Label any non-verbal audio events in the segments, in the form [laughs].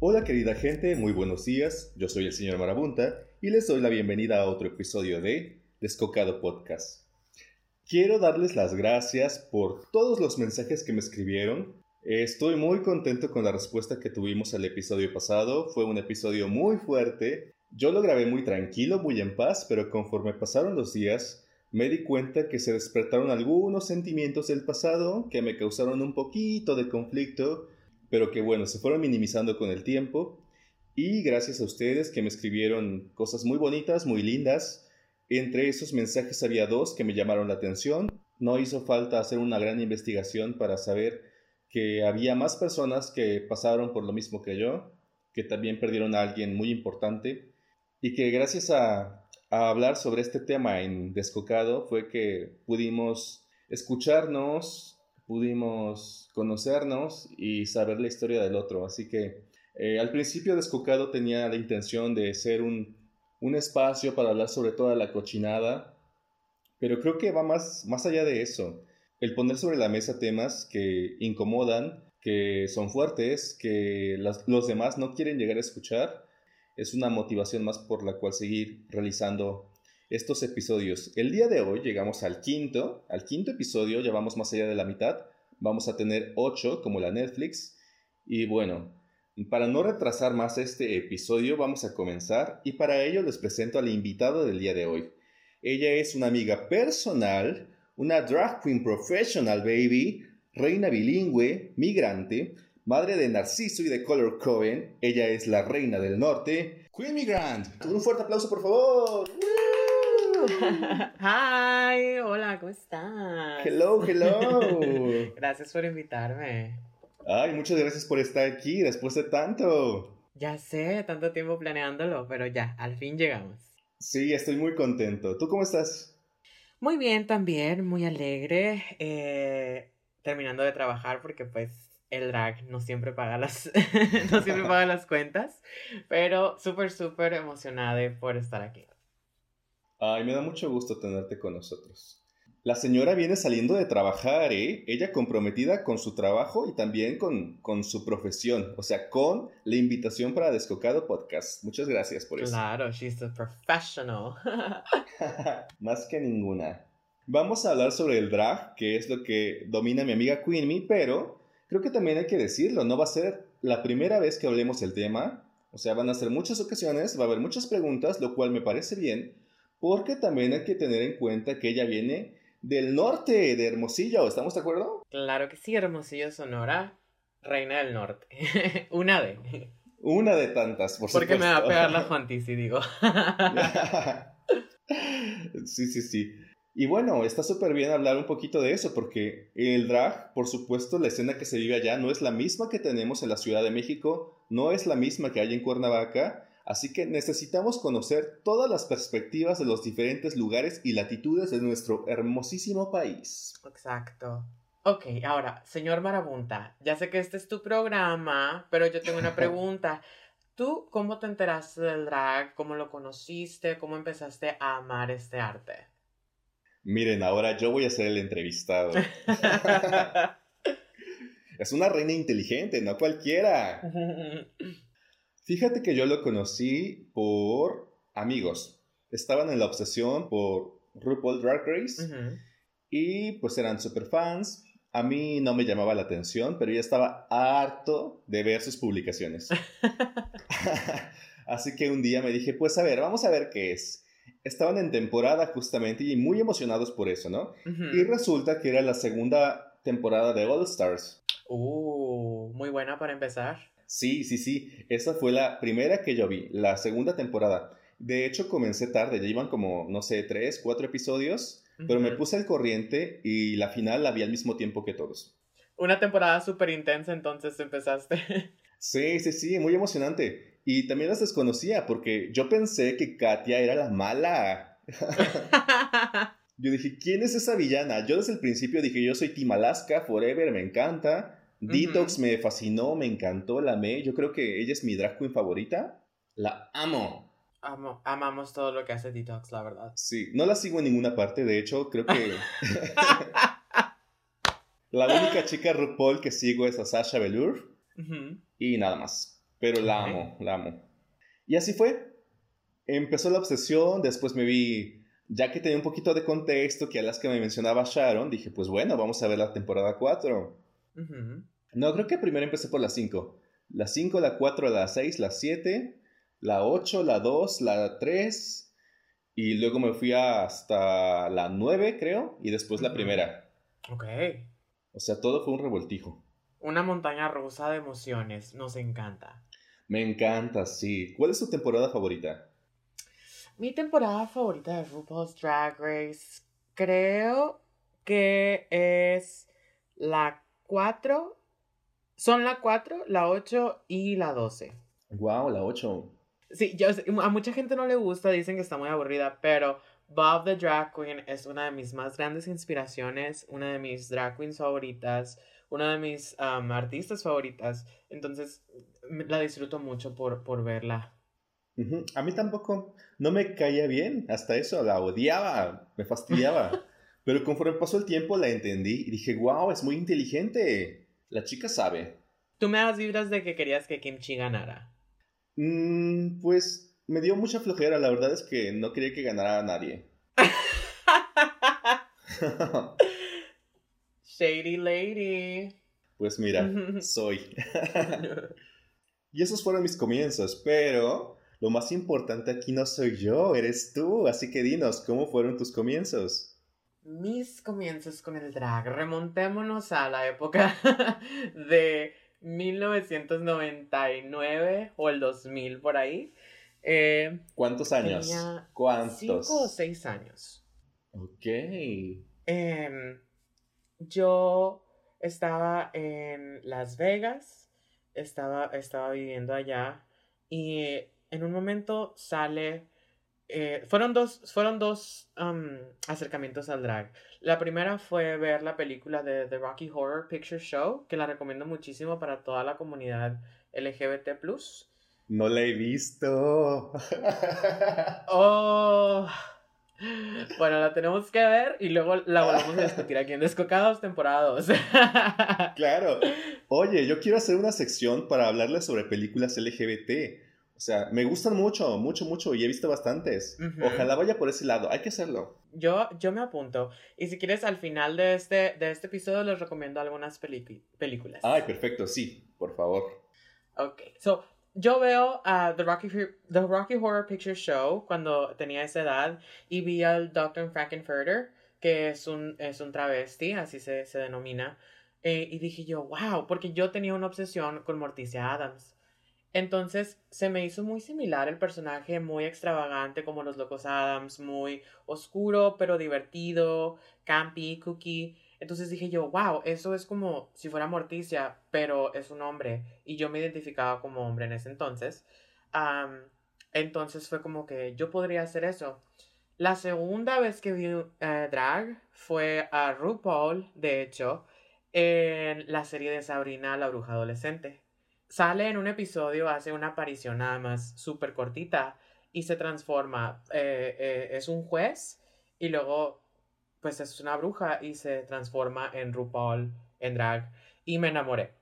Hola querida gente, muy buenos días, yo soy el señor Marabunta y les doy la bienvenida a otro episodio de Descocado Podcast. Quiero darles las gracias por todos los mensajes que me escribieron. Estoy muy contento con la respuesta que tuvimos al episodio pasado, fue un episodio muy fuerte. Yo lo grabé muy tranquilo, muy en paz, pero conforme pasaron los días, me di cuenta que se despertaron algunos sentimientos del pasado que me causaron un poquito de conflicto, pero que bueno, se fueron minimizando con el tiempo. Y gracias a ustedes que me escribieron cosas muy bonitas, muy lindas. Entre esos mensajes había dos que me llamaron la atención. No hizo falta hacer una gran investigación para saber que había más personas que pasaron por lo mismo que yo, que también perdieron a alguien muy importante y que gracias a a hablar sobre este tema en Descocado fue que pudimos escucharnos, pudimos conocernos y saber la historia del otro. Así que eh, al principio Descocado tenía la intención de ser un, un, espacio para hablar sobre toda la cochinada, pero creo que va más, más allá de eso. El poner sobre la mesa temas que incomodan, que son fuertes, que los demás no quieren llegar a escuchar es una motivación más por la cual seguir realizando estos episodios. El día de hoy llegamos al quinto, al quinto episodio, ya vamos más allá de la mitad, vamos a tener ocho como la Netflix y bueno, para no retrasar más este episodio vamos a comenzar y para ello les presento a la invitada del día de hoy. Ella es una amiga personal, una drag queen professional baby, reina bilingüe, migrante, Madre de Narciso y de Color Cohen, ella es la reina del norte, Queen Migrant. Un fuerte aplauso, por favor. [laughs] Hi, hola, ¿cómo estás? Hello, hello. [laughs] gracias por invitarme. Ay, muchas gracias por estar aquí después de tanto. Ya sé, tanto tiempo planeándolo, pero ya, al fin llegamos. Sí, estoy muy contento. ¿Tú cómo estás? Muy bien también, muy alegre. Eh, terminando de trabajar porque pues el drag no siempre paga las, [laughs] no siempre paga las cuentas, pero súper, súper emocionada por estar aquí. Ay, me da mucho gusto tenerte con nosotros. La señora viene saliendo de trabajar, ¿eh? Ella comprometida con su trabajo y también con, con su profesión, o sea, con la invitación para Descocado Podcast. Muchas gracias por eso. Claro, she's a professional. [laughs] [laughs] Más que ninguna. Vamos a hablar sobre el drag, que es lo que domina mi amiga Queenie, pero creo que también hay que decirlo, no va a ser la primera vez que hablemos el tema, o sea, van a ser muchas ocasiones, va a haber muchas preguntas, lo cual me parece bien, porque también hay que tener en cuenta que ella viene del norte, de Hermosillo, ¿estamos de acuerdo? Claro que sí, Hermosillo, Sonora, reina del norte, [laughs] una de... Una de tantas, por Porque me va a pegar la [laughs] fantasy, digo. [laughs] sí, sí, sí. Y bueno, está súper bien hablar un poquito de eso, porque el drag, por supuesto, la escena que se vive allá no es la misma que tenemos en la Ciudad de México, no es la misma que hay en Cuernavaca, así que necesitamos conocer todas las perspectivas de los diferentes lugares y latitudes de nuestro hermosísimo país. Exacto. Ok, ahora, señor Marabunta, ya sé que este es tu programa, pero yo tengo una [laughs] pregunta. ¿Tú cómo te enteraste del drag? ¿Cómo lo conociste? ¿Cómo empezaste a amar este arte? Miren, ahora yo voy a ser el entrevistado. [laughs] es una reina inteligente, no cualquiera. [laughs] Fíjate que yo lo conocí por amigos. Estaban en la obsesión por RuPaul Drag Race y pues eran super fans. A mí no me llamaba la atención, pero ya estaba harto de ver sus publicaciones. [laughs] [laughs] Así que un día me dije, pues a ver, vamos a ver qué es estaban en temporada justamente y muy emocionados por eso, ¿no? Y resulta que era la segunda temporada de All Stars. Uh, muy buena para empezar. Sí, sí, sí. Esa fue la primera que yo vi, la segunda temporada. De hecho, comencé tarde, ya iban como, no sé, tres, cuatro episodios, pero me puse al corriente y la final la vi al mismo tiempo que todos. Una temporada súper intensa, entonces empezaste. [laughs] sí, sí, sí, muy emocionante. Y también las desconocía porque yo pensé que Katia era la mala. [laughs] [laughs] yo dije, ¿quién es esa villana? Yo desde el principio dije, yo soy Team Alaska, Forever, me encanta. Detox me fascinó, me encantó, la amé. Yo creo que ella es mi drag queen favorita. La amo. Amo, amamos todo lo que hace Detox, la verdad. Sí, no la sigo en ninguna parte, de hecho, creo que... [laughs] la única chica RuPaul que sigo es a Sasha Velour. Y nada más. Pero la amo, la amo. Y así fue. Empezó la obsesión, después me vi, ya que tenía un poquito de contexto, que a las que me mencionaba Sharon, dije, pues bueno, vamos a ver la temporada 4. No, creo que primero empecé por la 5. La 5, la 4, la 6, la 7, la 8, la 2, la 3, y luego me fui hasta la 9, creo, y después la primera. Ok. O sea, todo fue un revoltijo. Una montaña rusa de emociones, nos encanta. Me encanta, sí. ¿Cuál es tu temporada favorita? Mi temporada favorita de RuPaul's Drag Race creo que es la 4. Son la 4, la 8 y la 12. Wow, la 8. Sí, yo, a mucha gente no le gusta, dicen que está muy aburrida, pero Bob the Drag Queen es una de mis más grandes inspiraciones, una de mis drag queens favoritas una de mis artistas favoritas. Entonces, la disfruto mucho por, por verla. A mí tampoco, no me caía bien, hasta eso, la odiaba, me fastidiaba. [laughs] Pero conforme pasó el tiempo la entendí y dije, wow, es muy inteligente. La chica sabe. ¿Tú me das vibras de que querías que Kimchi ganara? Mm, pues me dio mucha flojera, la verdad es que no quería que ganara a nadie. [laughs] Shady Lady. Pues mira, [laughs] soy. y esos fueron mis comienzos, pero lo más importante aquí no soy yo, eres tú. Así que dinos, ¿cómo fueron tus comienzos? Mis comienzos con el drag. Remontémonos a la época [laughs] de 1999 o el 2000 por ahí. Eh, ¿Cuántos años? ¿Cuántos? Cinco o seis años. Ok. Eh, yo estaba en Las Vegas, estaba, estaba viviendo allá y en un momento sale... Eh, fueron dos, fueron dos acercamientos al drag. La primera fue ver la película de The Rocky Horror Picture Show, que la recomiendo muchísimo para toda la comunidad LGBT. No la he visto. [laughs] oh. Bueno, la tenemos que ver y luego la volvemos a discutir aquí en Descocados temporada 2. [laughs] claro. Oye, yo quiero hacer una sección para hablarles sobre películas LGBT. O sea, me gustan mucho, mucho, mucho y he visto bastantes. Ojalá vaya por ese lado, hay que hacerlo. Yo, yo me apunto. Y si quieres, al final de este, de este episodio les recomiendo algunas películas. Ay, perfecto, sí, por favor. Ok, so yo veo a The Rocky, The Rocky Horror Picture Show cuando tenía esa edad y vi al Dr. Frankenfurter, que es un, es un travesti, así se, se denomina. Eh, y dije yo, wow, porque yo tenía una obsesión con Morticia Adams. Entonces se me hizo muy similar el personaje, muy extravagante como los Locos Adams, muy oscuro pero divertido, campy, cookie. Entonces dije yo, wow, eso es como si fuera Morticia, pero es un hombre. Y yo me identificaba como hombre en ese entonces. entonces fue como que yo podría hacer eso. La segunda vez que vi eh, drag fue a RuPaul, de hecho, en la serie de Sabrina, la bruja adolescente. Sale en un episodio, hace una aparición nada más súper cortita y se transforma. Eh, eh, es un juez y luego pues es una bruja y se transforma en RuPaul, en drag, y me enamoré.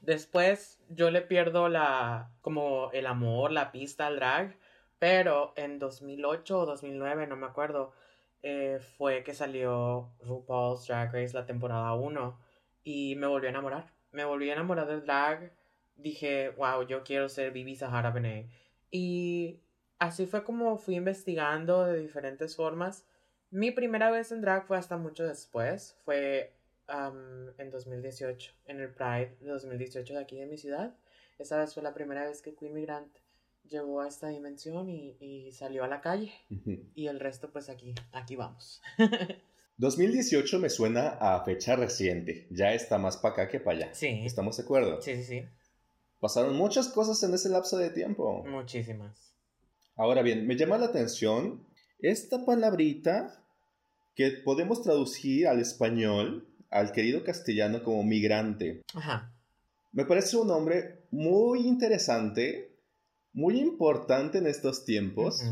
Después yo le pierdo la, como el amor, la pista al drag, pero en 2008 o 2009, no me acuerdo, eh, fue que salió RuPaul's Drag Race la temporada 1 y me volví a enamorar. Me volví a enamorar del drag. Dije, wow, yo quiero ser Bibi Sahara Benet. Y así fue como fui investigando de diferentes formas mi primera vez en drag fue hasta mucho después, fue en 2018, en el Pride de 2018 de aquí de mi ciudad. Esa vez fue la primera vez que Queen Migrant llegó a esta dimensión y, salió a la calle. Y el resto, pues aquí, aquí vamos. [laughs] 2018 me suena a fecha reciente. Ya está más para acá que para allá. Sí. ¿Estamos de acuerdo? Sí, sí, sí. Pasaron muchas cosas en ese lapso de tiempo. Muchísimas. Ahora bien, me llama la atención esta palabrita que podemos traducir al español, al querido castellano, como migrante. Ajá. Me parece un nombre muy interesante, muy importante en estos tiempos,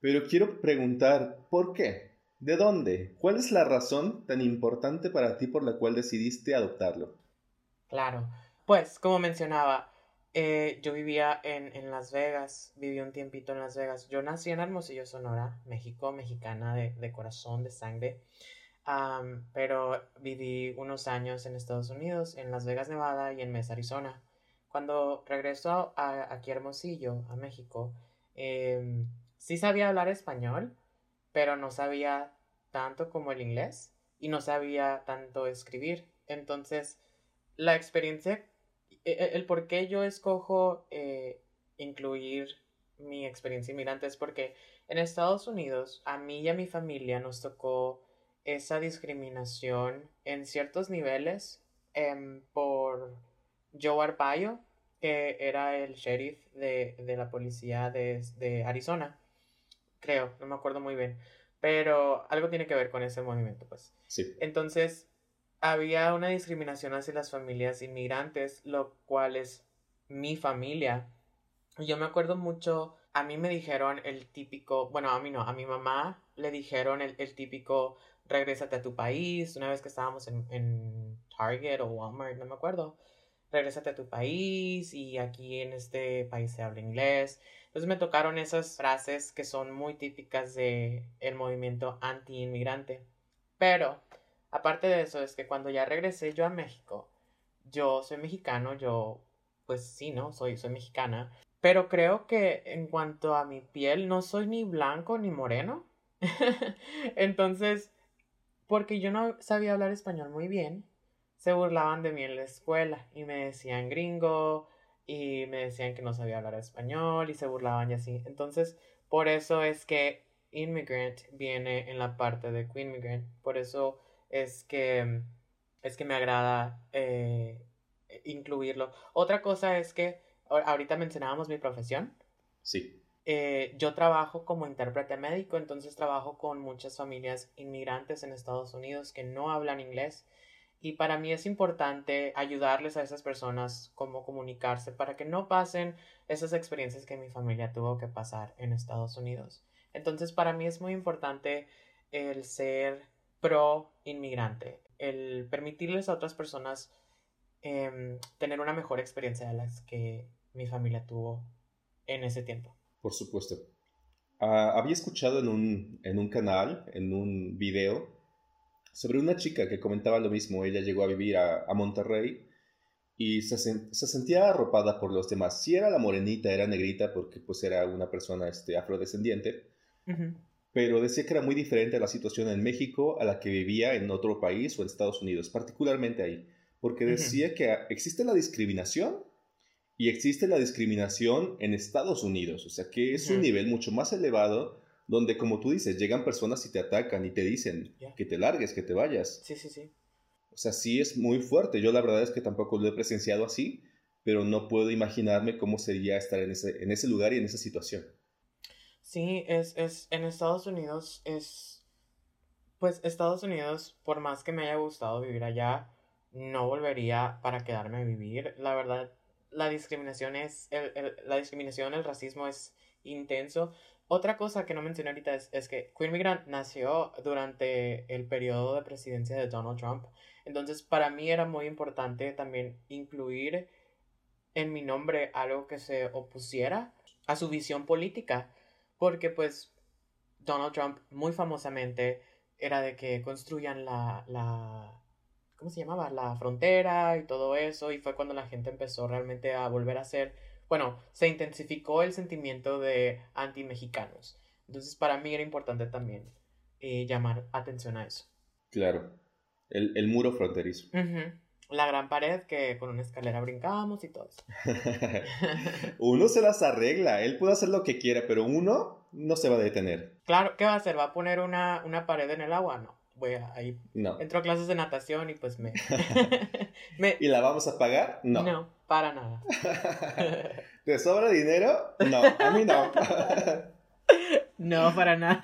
pero quiero preguntar, ¿por qué? ¿De dónde? ¿Cuál es la razón tan importante para ti por la cual decidiste adoptarlo? Claro, pues como mencionaba, eh, yo vivía en, en, Las Vegas, viví un tiempito en Las Vegas. Yo nací en Hermosillo, Sonora, México, mexicana de, de corazón, de sangre. pero viví unos años en Estados Unidos, en Las Vegas, Nevada y en Mesa, Arizona. Cuando regresó a, aquí a Hermosillo, a México, eh, sí sabía hablar español, pero no sabía tanto como el inglés y no sabía tanto escribir. Entonces, la experiencia, el, por qué yo escojo eh, incluir mi experiencia inmigrante es porque en Estados Unidos a mí y a mi familia nos tocó esa discriminación en ciertos niveles em, por Joe Arpaio, que era el sheriff de, la policía de, de, Arizona. Creo, no me acuerdo muy bien. Pero algo tiene que ver con ese movimiento, pues. Sí. Entonces, había una discriminación hacia las familias inmigrantes, lo cual es mi familia. Yo me acuerdo mucho, a mí me dijeron el típico, bueno, a mí no, a mi mamá le dijeron el, el típico, regrésate a tu país, una vez que estábamos en, en Target o Walmart, no me acuerdo regrésate a tu país y aquí en este país se habla inglés. Entonces me tocaron esas frases que son muy típicas de el movimiento anti-inmigrante. Pero, aparte de eso, es que cuando ya regresé yo a México, yo soy mexicano, yo, pues sí, ¿no? Soy, soy mexicana. Pero creo que en cuanto a mi piel, no soy ni blanco ni moreno. [laughs] Entonces, porque yo no sabía hablar español muy bien, se burlaban de mí en la escuela y me decían gringo y me decían que no sabía hablar español y se burlaban y así. Entonces, por eso es que immigrant viene en la parte de queen migrant. Por eso es que es que me agrada eh, incluirlo. Otra cosa es que ahorita mencionábamos mi profesión. Sí. Eh, yo trabajo como intérprete médico, entonces trabajo con muchas familias inmigrantes en Estados Unidos que no hablan inglés y para mí es importante ayudarles a esas personas cómo comunicarse para que no pasen esas experiencias que mi familia tuvo que pasar en Estados Unidos. Entonces para mí es muy importante el ser pro inmigrante, el permitirles a otras personas em, tener una mejor experiencia de las que mi familia tuvo en ese tiempo. Por supuesto. Ah, había escuchado en un, en un canal, en un video, sobre una chica que comentaba lo mismo. Ella llegó a vivir a, Monterrey y se, sentía arropada por los demás. Si era la morenita, era negrita porque pues era una persona este, afrodescendiente, pero decía que era muy diferente a la situación en México a la que vivía en otro país o en Estados Unidos, particularmente ahí, porque decía que existe la discriminación y existe la discriminación en Estados Unidos, o sea que es un nivel mucho más elevado donde como tú dices, llegan personas y te atacan y te dicen que te largues, que te vayas. Sí, sí, sí. O sea, sí es muy fuerte. Yo la verdad es que tampoco lo he presenciado así, pero no puedo imaginarme cómo sería estar en ese, en ese lugar y en esa situación. Sí, es, es, en Estados Unidos es, pues Estados Unidos, por más que me haya gustado vivir allá, no volvería para quedarme a vivir. La verdad, la discriminación es, la discriminación, el racismo es intenso. Otra cosa que no mencioné ahorita es, que Queen Migrant nació durante el periodo de presidencia de Donald Trump. Entonces, para mí era muy importante también incluir en mi nombre algo que se opusiera a su visión política. Porque, pues, Donald Trump muy famosamente era de que construyan la, la ¿cómo se llamaba? La frontera y todo eso. Y fue cuando la gente empezó realmente a volver a ser bueno, se intensificó el sentimiento de anti-mexicanos. Entonces, para mí era importante también eh, llamar atención a eso. Claro, el, muro fronterizo. La gran pared que con una escalera brincábamos y todo eso. [laughs] uno se las arregla, él puede hacer lo que quiera, pero uno no se va a detener. Claro, ¿qué va a hacer? ¿Va a poner una, una pared en el agua? No voy a ahí. No. Entro a clases de natación y pues me, [laughs] ¿Y la vamos a pagar? No. No, para nada. [laughs] ¿Te sobra dinero? No, a mí no. no, para nada.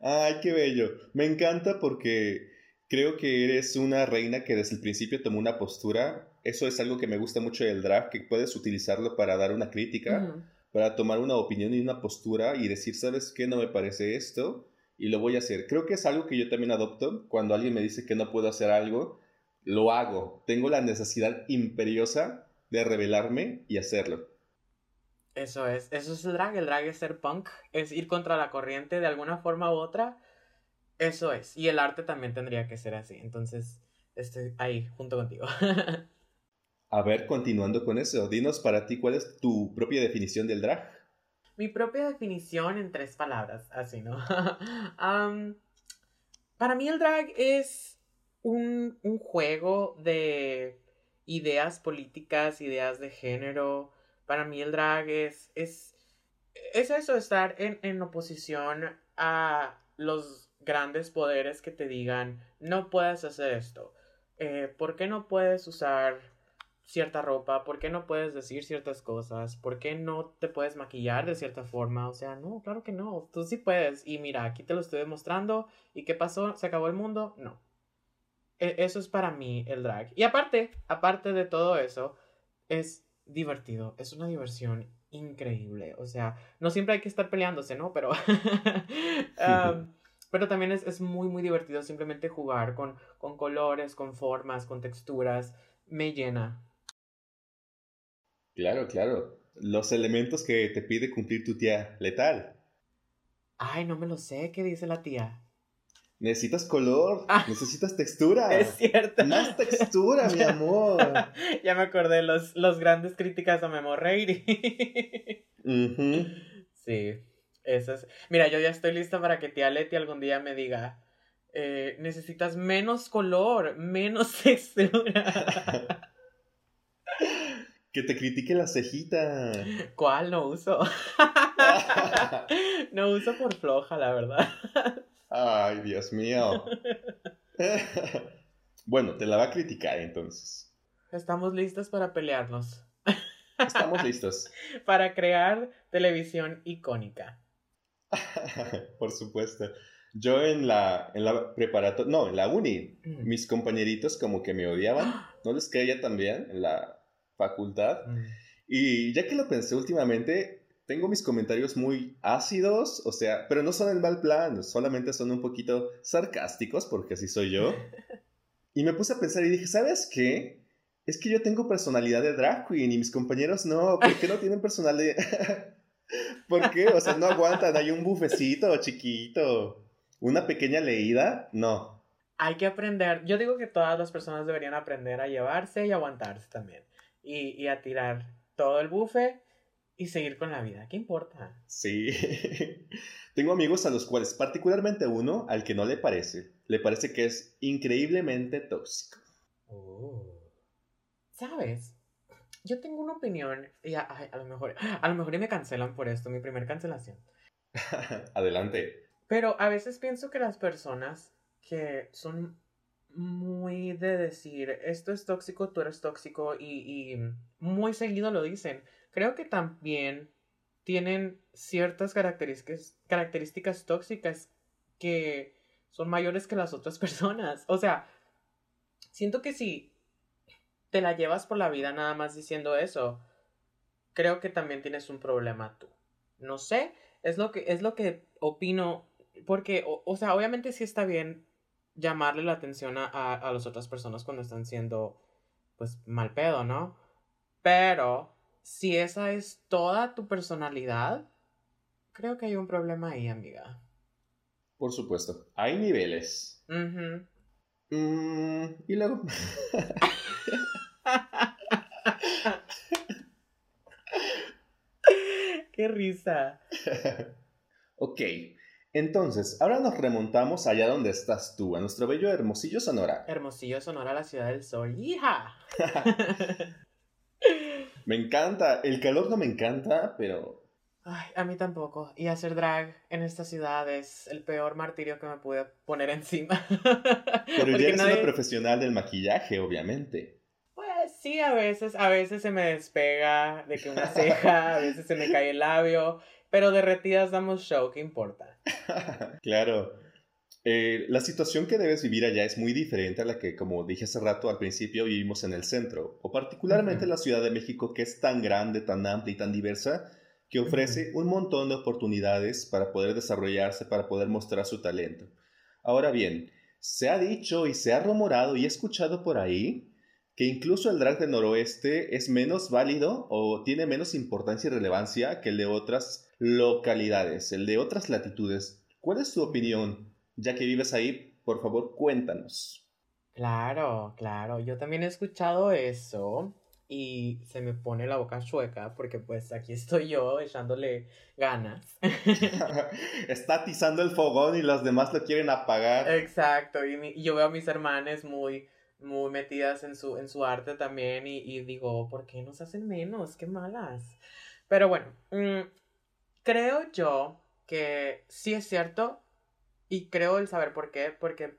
Ay, qué bello. Me encanta porque creo que eres una reina que desde el principio tomó una postura. Eso es algo que me gusta mucho del draft, que puedes utilizarlo para dar una crítica para tomar una opinión y una postura y decir, ¿sabes qué? No me parece esto y lo voy a hacer. Creo que es algo que yo también adopto cuando alguien me dice que no puedo hacer algo. lo hago. Tengo la necesidad imperiosa de revelarme y hacerlo. Eso es, eso es el drag, el drag es ser punk, es ir contra la corriente de alguna forma u otra. Eso es, y el arte también tendría que ser así, entonces estoy ahí junto contigo. [laughs] A ver, continuando con eso, dinos para ti cuál es tu propia definición del drag. Mi propia definición en tres palabras, así, ¿no? [laughs] para mí el drag es un, un, juego de ideas políticas, ideas de género. Para mí el drag es, es, es eso, estar en, en oposición a los grandes poderes que te digan, no puedes hacer esto. Eh, ¿Por qué no puedes usar cierta ropa? ¿Por qué no puedes decir ciertas cosas? ¿Por qué no te puedes maquillar de cierta forma? O sea, no, claro que no, tú sí puedes. Y mira, aquí te lo estoy demostrando. ¿Y qué pasó? ¿Se acabó el mundo? No. E, eso es para mí el drag. Y aparte, aparte de todo eso, es divertido, es una diversión increíble. O sea, no siempre hay que estar peleándose, ¿no? Pero... [laughs] pero también es, es, muy, muy divertido simplemente jugar con, con colores, con formas, con texturas. Me llena, Claro, claro. Los elementos que te pide cumplir tu tía letal. Ay, no me lo sé. ¿Qué dice la tía? Necesitas color, ah, necesitas textura. [laughs] Es cierto. Más textura, mi [laughs] amor. ya me acordé, los, los grandes críticas a Memo Reiri. [laughs] Sí, eso es. Mira, yo ya estoy lista para que tía Leti algún día me diga, eh, necesitas menos color, menos [laughs] textura. Que te critique la cejita. ¿Cuál? No uso. [laughs] no uso por floja, la verdad. Ay, Dios mío. [laughs] bueno, te la va a criticar entonces. Estamos listos para pelearnos. Estamos listos. para crear televisión icónica. [laughs] por supuesto. Yo en la, en la preparatoria, no, en la uni, mis compañeritos como que me odiaban. [gasps] No les caía tan bien en la facultad. Mm. Y ya que lo pensé últimamente, tengo mis comentarios muy ácidos, o sea, pero no son en mal plan, solamente son un poquito sarcásticos, porque así soy yo. [laughs] Y me puse a pensar y dije, ¿sabes qué? Es que yo tengo personalidad de drag queen y mis compañeros no, ¿por qué no tienen personalidad? [laughs] ¿Por qué? O sea, no aguantan, hay un bufecito chiquito, una pequeña leída, no. Hay que aprender, yo digo que todas las personas deberían aprender a llevarse y aguantarse también y, a tirar todo el buffet y seguir con la vida. ¿Qué importa? Sí. [laughs] Tengo amigos a los cuales, particularmente uno, al que no le parece, le parece que es increíblemente tóxico. Oh. ¿Sabes? Yo tengo una opinión y a, lo mejor, a lo mejor [gasps] me cancelan por esto, mi primer cancelación. [laughs] Adelante. Pero a veces pienso que las personas que son muy de decir, esto es tóxico, tú eres tóxico y, muy seguido lo dicen. Creo que también tienen ciertas características, características tóxicas que son mayores que las otras [laughs] personas. O sea, siento que si te la llevas por la vida nada más diciendo eso, creo que también tienes un problema tú. No sé, es lo que, es lo que opino, porque, o, o sea, obviamente sí está bien llamarle la atención a, a, las otras personas cuando están siendo, pues, mal pedo, ¿no? Pero, si esa es toda tu personalidad, creo que hay un problema ahí, amiga. Por supuesto, hay niveles. Mm, y luego... [laughs] [laughs] [laughs] Qué risa. ok, entonces, ahora nos remontamos allá donde estás tú, a nuestro bello Hermosillo Sonora. Hermosillo Sonora, la ciudad del sol. ¡Hija! [laughs] me encanta. El calor no me encanta, pero. Ay, a mí tampoco. Y hacer drag en esta ciudad es el peor martirio que me pude poner encima. pero ya [laughs] eres una profesional del maquillaje, obviamente. Sí, a veces, a veces se me despega de que una ceja, a veces se me cae el labio. Pero derretidas damos show, ¿qué importa? [laughs] claro. Eh, la situación que debes vivir allá es muy diferente a la que, como dije hace rato al principio, vivimos en el centro, o particularmente en la Ciudad de México, que es tan grande, tan amplia y tan diversa, que ofrece un montón de oportunidades para poder desarrollarse, para poder mostrar su talento. Ahora bien, se ha dicho y se ha rumorado y escuchado por ahí que incluso el drag del noroeste es menos válido o tiene menos importancia y relevancia que el de otras localidades, el de otras latitudes. ¿Cuál es tu opinión? Ya que vives ahí, por favor, cuéntanos. Claro, claro, yo también he escuchado eso y se me pone la boca chueca porque pues aquí estoy yo echándole ganas. [laughs] Está atizando el fogón y los demás lo quieren apagar. Exacto, y, yo veo a mis hermanas muy, muy metidas en su, en su arte también y, digo, ¿por qué nos hacen menos? Qué malas. Pero bueno, mm, creo yo que sí es cierto y creo el saber por qué, porque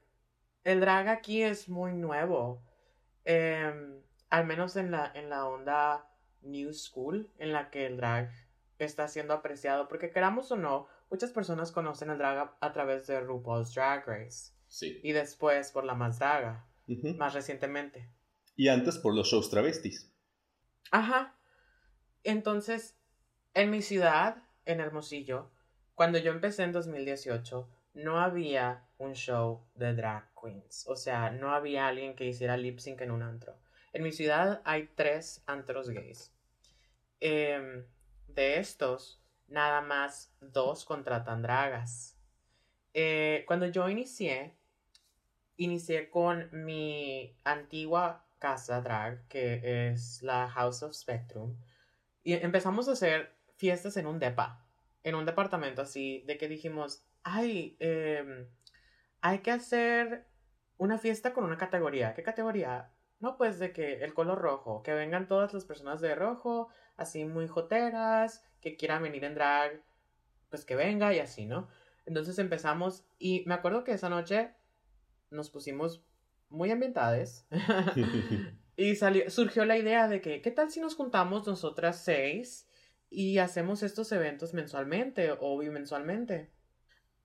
el drag aquí es muy nuevo. Eh, al menos en la, en la onda New School, en la que el drag está siendo apreciado, porque queramos o no, muchas personas conocen el drag a, través de RuPaul's Drag Race. Sí. Y después por la más draga, más recientemente. Y antes por los shows travestis. Ajá. Entonces, en mi ciudad, en Hermosillo, cuando yo empecé en 2018, no había un show de drag queens. O sea, no había alguien que hiciera lip sync en un antro. En mi ciudad hay tres antros gays. Em, de estos, nada más dos contratan dragas. Eh, cuando yo inicié, inicié con mi antigua casa drag, que es la House of Spectrum, y empezamos a hacer fiestas en un depa, en un departamento así, de que dijimos, ay, em, hay que hacer una fiesta con una categoría. ¿Qué categoría? No, pues de que el color rojo, que vengan todas las personas de rojo, así muy joteras, que quieran venir en drag, pues que venga y así, ¿no? Entonces empezamos y me acuerdo que esa noche nos pusimos muy ambientades [laughs] y salió, surgió la idea de que, ¿qué tal si nos juntamos nosotras seis y hacemos estos eventos mensualmente o bimensualmente?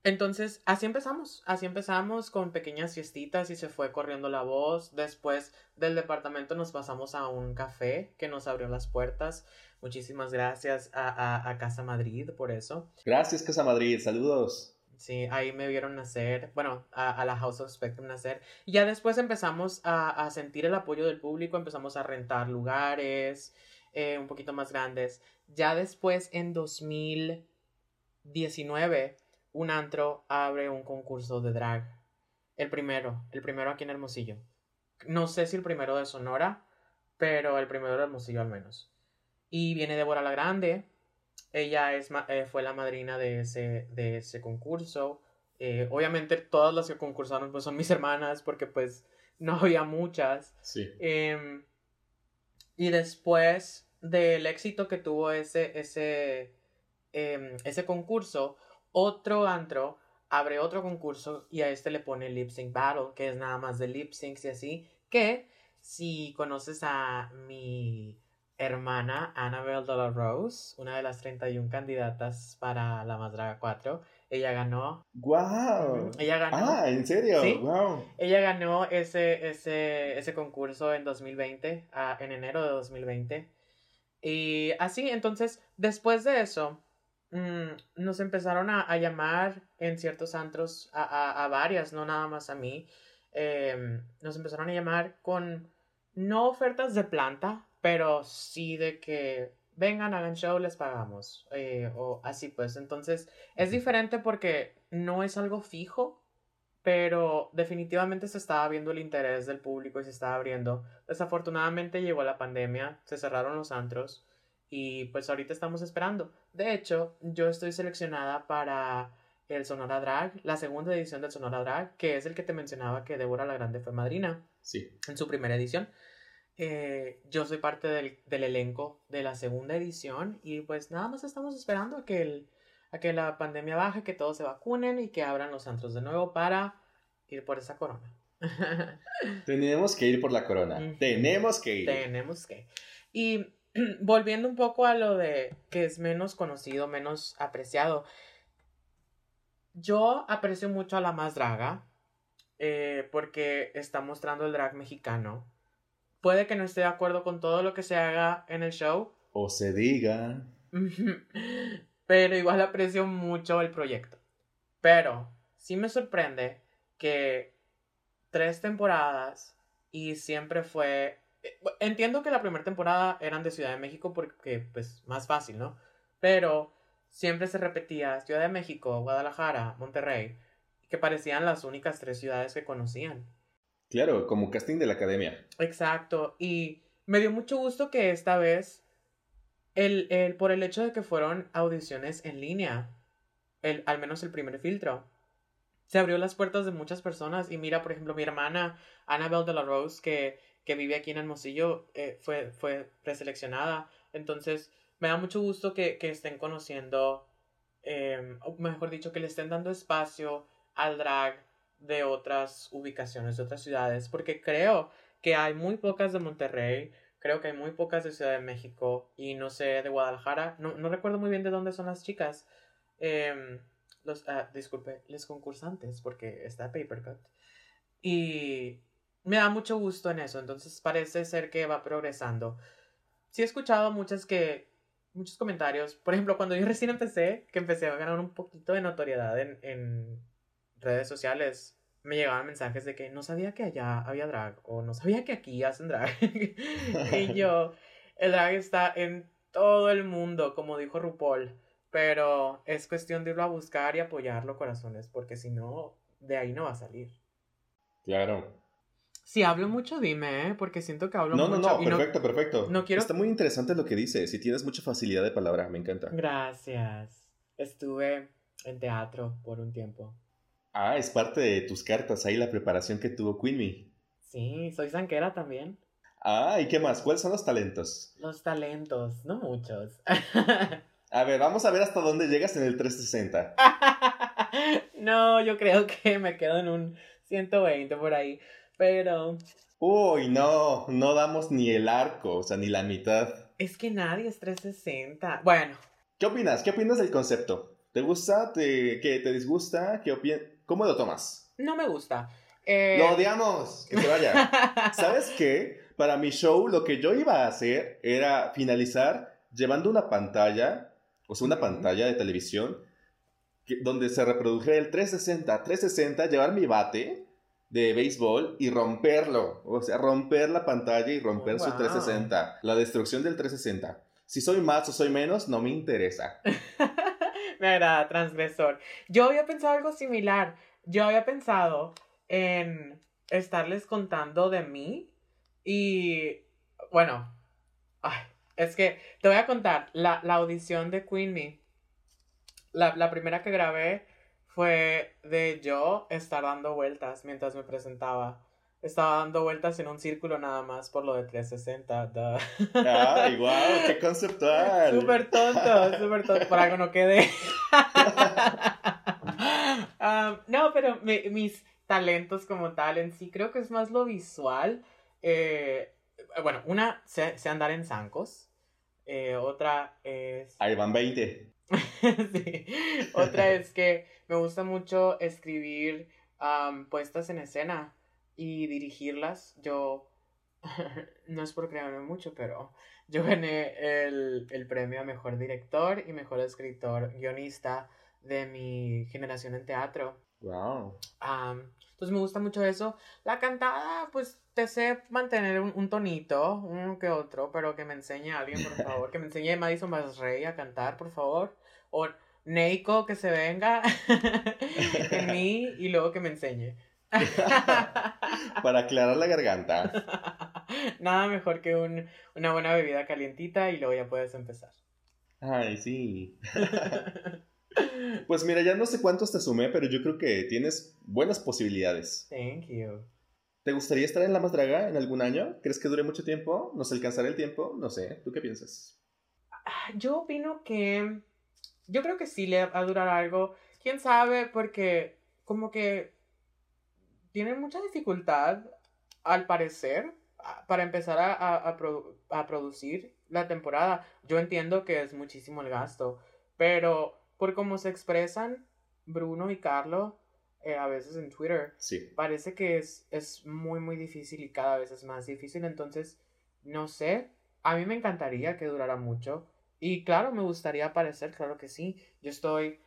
Entonces, así empezamos, así empezamos con pequeñas fiestitas y se fue corriendo la voz. Después del departamento nos pasamos a un café que nos abrió las puertas. Muchísimas gracias a, Casa Madrid por eso. Gracias Casa Madrid, saludos. Sí, ahí me vieron nacer, bueno, a, la House of Spectrum nacer. Ya después empezamos a, sentir el apoyo del público, empezamos a rentar lugares eh, un poquito más grandes. Ya después, en 2019, un antro abre un concurso de drag. El primero, el primero aquí en Hermosillo. No sé si el primero de Sonora, pero el primero de Hermosillo al menos. Y viene Débora la Grande. Ella es, eh, fue la madrina de ese, de ese concurso. Eh, obviamente todas las que concursaron pues son mis hermanas porque pues no había muchas. Sí. Em, y después del éxito que tuvo ese, ese, em, ese concurso, otro antro abre otro concurso y a este le pone Lip Sync Battle, que es nada más de lip syncs y así, que si conoces a mi hermana Annabelle de la Rose, una de las 31 candidatas para la Más Draga 4, ella ganó. ¡Wow! Ella ganó. Ah, ¿en serio? ¿Sí? ¡Wow! Ella ganó ese, ese, ese concurso en 2020, en enero de 2020. Y así, entonces, después de eso, Mm, nos empezaron a, llamar en ciertos antros a, varias, no nada más a mí. Em, nos empezaron a llamar con no ofertas de planta, pero sí de que vengan, hagan show, les pagamos. Eh, o así pues. Entonces es diferente porque no es algo fijo, pero definitivamente se estaba viendo el interés del público y se estaba abriendo. Desafortunadamente llegó la pandemia, se cerraron los antros y pues ahorita estamos esperando. De hecho, yo estoy seleccionada para el Sonora Drag, la segunda edición del Sonora Drag, que es el que te mencionaba que Débora la Grande fue madrina. Sí. En su primera edición. Eh, yo soy parte del, elenco de la segunda edición y pues nada más estamos esperando a que, el, a que la pandemia baje, que todos se vacunen y que abran los antros de nuevo para ir por esa corona. [laughs] Tenemos que ir por la corona. Tenemos que ir. Tenemos que. Y [clears throat] volviendo un poco a lo de que es menos conocido, menos apreciado. Yo aprecio mucho a la más draga eh, porque está mostrando el drag mexicano. Puede que no esté de acuerdo con todo lo que se haga en el show. O se diga. [laughs] Pero igual aprecio mucho el proyecto. Pero sí me sorprende que tres temporadas y siempre fue... eh, Entiendo que la primera temporada eran de Ciudad de México porque, pues, más fácil, ¿no? Pero siempre se repetía Ciudad de México, Guadalajara, Monterrey, que parecían las únicas tres ciudades que conocían. Claro, como casting de la academia. Exacto, y me dio mucho gusto que esta vez, el, el, por el hecho de que fueron audiciones en línea, el, al menos el primer filtro, se abrió las puertas de muchas personas. Y mira, por ejemplo, mi hermana Annabelle de la Rose, que, que vive aquí en Hermosillo, eh, fue, fue preseleccionada. Entonces, me da mucho gusto que, que estén conociendo, eh, o mejor dicho, que le estén dando espacio al drag de otras ubicaciones, de otras ciudades, porque creo que hay muy pocas de Monterrey, creo que hay muy pocas de Ciudad de México y no sé de Guadalajara, no, no recuerdo muy bien de dónde son las chicas, eh, los, ah, disculpe, los concursantes, porque está Papercut, y me da mucho gusto en eso, entonces parece ser que va progresando. Sí he escuchado muchas que, muchos comentarios, por ejemplo, cuando yo recién empecé, que empecé a ganar un poquito de notoriedad en redes sociales, me llegaban mensajes de que no sabía que allá había drag o no sabía que aquí hacen drag. [laughs] y [laughs] yo, el drag está en todo el mundo, como dijo RuPaul, pero es cuestión de irlo a buscar y apoyarlo, corazones, porque si no, de ahí no va a salir. Claro. Si hablo mucho, dime, ¿eh? porque siento que hablo No, no, mucho. no, y perfecto, perfecto. no quiero- Está muy interesante lo que dices. Si tienes mucha facilidad de palabra, me encanta. Gracias. Estuve en teatro por un tiempo. Ah, es parte de tus cartas ahí la preparación que tuvo Queenie. Sí, soy zanquera también. Ah, ¿y qué más? ¿Cuáles son los talentos? Los talentos, no muchos. [laughs] A ver, vamos a ver hasta dónde llegas en el 360. [laughs] no, yo creo que me quedo en un 120 por ahí. Pero Uy, no, no damos ni el arco, o sea, ni la mitad. es que nadie es 360. Bueno, ¿Qué opinas? ¿Qué opinas del concepto? ¿Te gusta? ¿Te, ¿Qué te disgusta? ¿Qué opi- ¿Cómo lo tomas? no me gusta. Eh, ¡Lo odiamos! [laughs] ¡Que se vaya! ¿Sabes qué? Para mi show, lo que yo iba a hacer era finalizar llevando una pantalla, o sea, una pantalla de televisión, que- donde se reprodujera el 360, 360, llevar mi bate de béisbol y romperlo. O sea, romper la pantalla y romper Oh, su wow. 360. La destrucción del 360. Si soy más o soy menos, no me interesa. [laughs] Me agrada, transgresor. Yo había pensado algo similar. Yo había pensado en estarles contando de mí y, bueno, ay, es que te voy a contar, la, la audición de Queen Me, la, la primera que grabé fue de yo estar dando vueltas mientras me presentaba. Estaba dando vueltas en un círculo nada más por lo de 360. duh. ¡Ay, wow! ¡Qué conceptual! Súper tonto, [laughs] súper tonto. Por algo no quedé. Um, [laughs] no, pero mi- mis talentos como tal en sí, creo que es más lo visual. Eh, bueno, una, sé, sé andar en zancos. Eh, otra es... Ahí van 20. [laughs] sí. Otra es que me gusta mucho escribir um, puestas en escena y dirigirlas. Yo, [laughs] no es por creerme mucho, pero yo gané el, el premio a mejor director y mejor escritor guionista de mi generación en teatro. ¡Wow! Am, entonces me gusta mucho eso. La cantada, pues te sé mantener un, un tonito, uno que otro, pero que me enseñe a alguien, por favor. Que me enseñe Madison Basrey a cantar, por favor. O Neiko, que se venga [laughs] en mí y luego que me enseñe. [laughs] Para aclarar la garganta. [laughs] Nada mejor que un- una buena bebida calientita y luego ya puedes empezar. Ay, sí. [laughs] Pues mira, ya no sé cuántos te sumé, pero yo creo que tienes buenas posibilidades. Thank you. ¿Te gustaría estar en La Más Draga en algún año? ¿Crees que dure mucho tiempo? ¿Nos alcanzará el tiempo? No sé. ¿Tú qué piensas? Yo opino que. Yo creo que sí le va a durar algo. Quién sabe, porque como que tienen mucha dificultad, al parecer, para empezar a, a- a produ- a producir la temporada. Yo entiendo que es muchísimo el gasto, pero por cómo se expresan Bruno y Carlo eh, a veces en Twitter, Sí. parece que es, es muy, muy difícil y cada vez es más difícil. Entonces, no sé, a mí me encantaría que durara mucho. Y claro, me gustaría aparecer, claro que sí. Yo estoy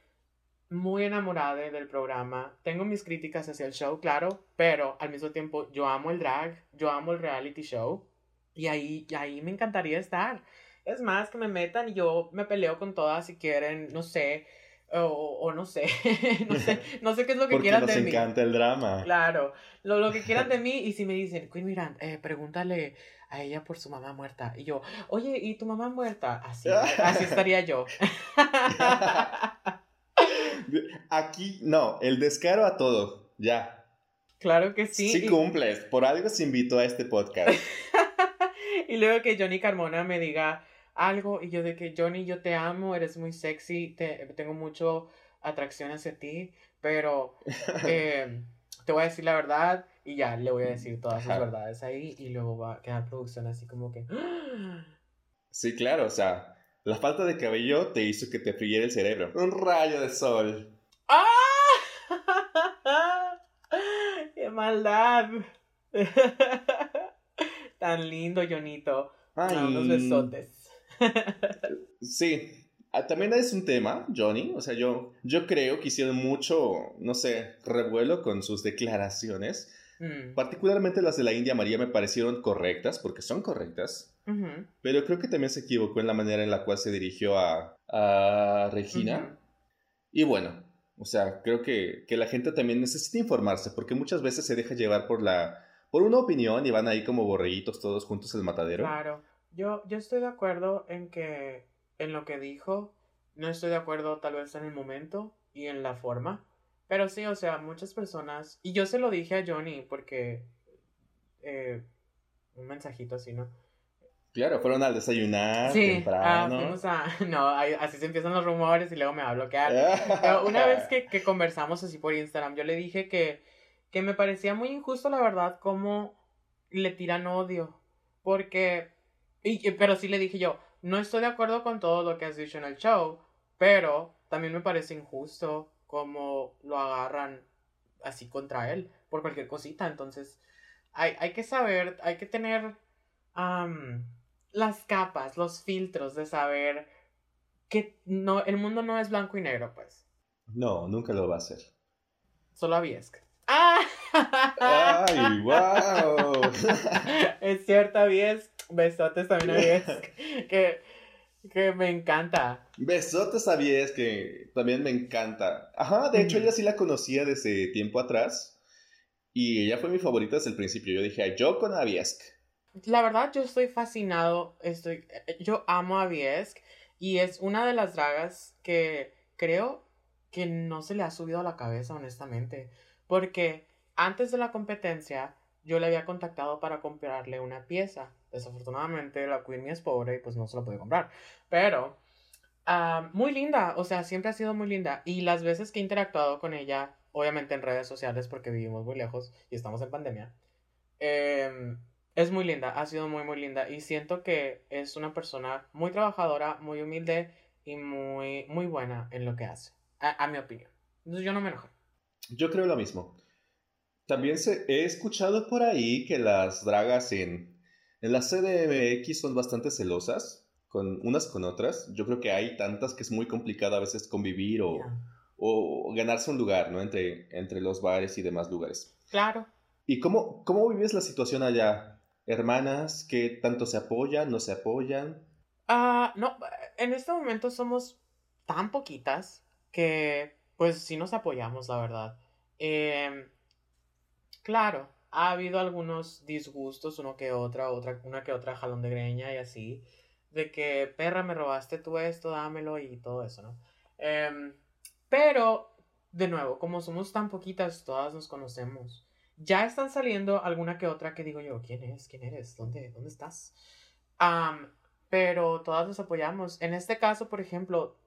muy enamorada del programa. Tengo mis críticas hacia el show, claro, pero al mismo tiempo yo amo el drag, yo amo el reality show y ahí, ahí me encantaría estar. Es más, que me metan y yo me peleo con todas si quieren, no sé, o, no sé, [laughs] no sé, no sé qué es lo que quieran de mí. nos encanta el drama. Claro, lo, lo, que quieran de [laughs] mí y si me dicen, Queen Miranda, eh, pregúntale a ella por su mamá muerta. Y yo, oye, ¿y tu mamá muerta? Así, así estaría yo. [laughs] Aquí, no, el descaro a todo, ya. Claro que sí. Sí cumples, por algo se invitó a este podcast. [laughs] y luego que Johnny Carmona me diga algo y yo de que Johnny, yo te amo, eres muy sexy, te, tengo mucho atracción hacia ti, pero [laughs] eh, te voy a decir la verdad y ya le voy a decir todas sus verdades ahí y luego va a quedar producción así como que... [gasps] Sí, claro, o sea, la falta de cabello te hizo que te friera el cerebro. Un rayo de sol. [laughs] ¡Ah! ¡Qué maldad! [laughs] Tan lindo, Jonito. Ay. unos besotes. [laughs] sí. Ah, también es un tema, Johnny. O sea, yo, yo creo que hicieron mucho, no sé, revuelo con sus declaraciones. Mm. Particularmente las de la India María me parecieron correctas, porque son correctas. Pero creo que también se equivocó en la manera en la cual se dirigió a, a Regina. Y bueno, o sea, creo que, que, la gente también necesita informarse, porque muchas veces se deja llevar por la por una opinión y van ahí como borreguitos todos juntos al matadero. Claro, yo, yo estoy de acuerdo en que en lo que dijo, no estoy de acuerdo tal vez en el momento y en la forma, pero sí, o sea, muchas personas, y yo se lo dije a Johnny porque eh, un mensajito así, ¿no? Claro, fueron al desayunar sí, temprano. Ah, [laughs] no, así se empiezan los rumores y luego me va a bloquear. [laughs] una vez que, que, conversamos así por Instagram, yo le dije que, que me parecía muy injusto, la verdad, cómo le tiran odio. Porque, y, pero sí le dije yo, no estoy de acuerdo con todo lo que has dicho en el show, pero también me parece injusto cómo lo agarran así contra él por cualquier cosita. Entonces, hay, hay que saber, hay que tener las capas, los filtros de saber que no, el mundo no es blanco y negro, pues. No, nunca lo va a ser. Solo a. ¡Ah! ¡Ay, wow! [laughs] es cierto, Viesk. Besotes también a que, que me encanta. Besotes a que también me encanta. Ajá, de hecho, ella sí la conocía desde tiempo atrás. Y ella fue mi favorita desde el principio. Yo dije, yo con Aviesk la verdad yo estoy fascinado, estoy, eh, yo amo a Viesk y es una de las dragas que creo que no se le ha subido a la cabeza honestamente, porque antes de la competencia yo le había contactado para comprarle una pieza. Desafortunadamente la Queen es pobre y pues no se la puede comprar, pero ah, muy linda, o sea, siempre ha sido muy linda y las veces que he interactuado con ella, obviamente en redes sociales porque vivimos muy lejos y estamos en pandemia, eh, es muy linda, ha sido muy, muy linda. Y siento que es una persona muy trabajadora, muy humilde y muy, muy buena en lo que hace. A, mi opinión. Entonces yo no me enojo. Yo creo lo mismo. También se, he escuchado por ahí que las dragas en, en la CDMX son bastante celosas con unas con otras. Yo creo que hay tantas que es muy complicado a veces convivir o, o ganarse un lugar, ¿no? Entre, entre los bares y demás lugares. Claro. ¿Y cómo, cómo vives la situación allá? Hermanas que tanto se apoyan, no se apoyan? Ah, no, en este momento somos tan poquitas que pues sí nos apoyamos, la verdad. Em, claro, ha habido algunos disgustos, uno que otra, otra, una que otra jalón de greña y así, de que perra me robaste tú esto, dámelo y todo eso, ¿no? Em, pero, de nuevo, como somos tan poquitas, todas nos conocemos. Ya están saliendo alguna que otra que digo yo, ¿quién es? ¿Quién eres? ¿Dónde, dónde estás? pero todas nos apoyamos. En este caso, por ejemplo,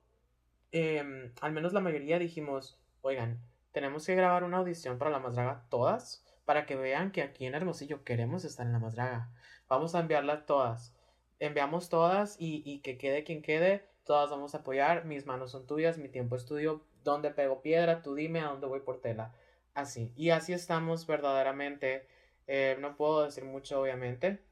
em, al menos la mayoría dijimos, oigan, tenemos que grabar una audición para la más draga todas, para que vean que aquí en Hermosillo queremos estar en la más draga. Vamos a enviarlas todas. Enviamos todas y, y que quede quien quede, todas vamos a apoyar. Mis manos son tuyas, mi tiempo es tuyo. ¿Dónde pego piedra? Tú dime a dónde voy por tela. Así. Y así estamos verdaderamente. Eh, no puedo decir mucho, obviamente.